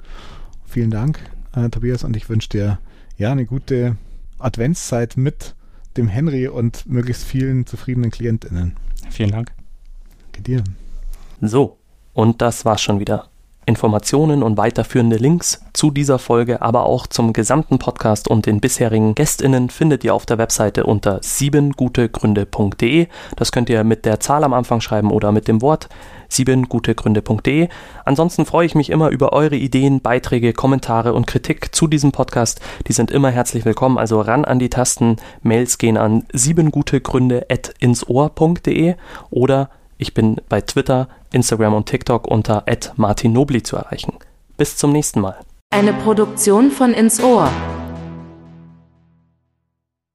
Vielen Dank, äh, Tobias, und ich wünsche dir ja eine gute Adventszeit mit dem Henry und möglichst vielen zufriedenen KlientInnen. Vielen Dank. Danke dir. So, und das war's schon wieder. Informationen und weiterführende Links zu dieser Folge, aber auch zum gesamten Podcast und den bisherigen GästInnen findet ihr auf der Webseite unter siebengutegründe.de. Das könnt ihr mit der Zahl am Anfang schreiben oder mit dem Wort siebengutegründe.de. Ansonsten freue ich mich immer über eure Ideen, Beiträge, Kommentare und Kritik zu diesem Podcast. Die sind immer herzlich willkommen. Also ran an die Tasten. Mails gehen an siebengutegründe@insohr.de oder ich bin bei Twitter, Instagram und TikTok unter @martinnobli zu erreichen. Bis zum nächsten Mal. Eine Produktion von Ins Ohr.